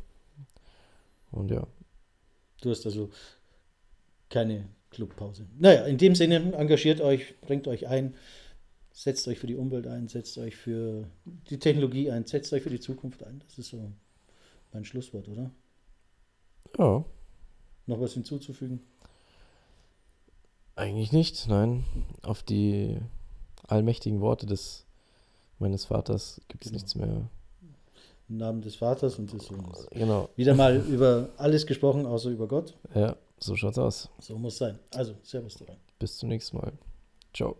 Und ja. Du hast also keine Clubpause. Naja, in dem Sinne, engagiert euch, bringt euch ein, setzt euch für die Umwelt ein, setzt euch für die Technologie ein, setzt euch für die Zukunft ein. Das ist so mein Schlusswort, oder? Ja. Noch was hinzuzufügen? Eigentlich nicht, nein. Auf die allmächtigen Worte des meines Vaters gibt es genau. nichts mehr. Im Namen des Vaters und des Sohnes. Genau. Wieder mal über alles gesprochen, außer über Gott. Ja, so schaut's aus. So muss sein. Also, Servus dabei. Bis zum nächsten Mal. Ciao.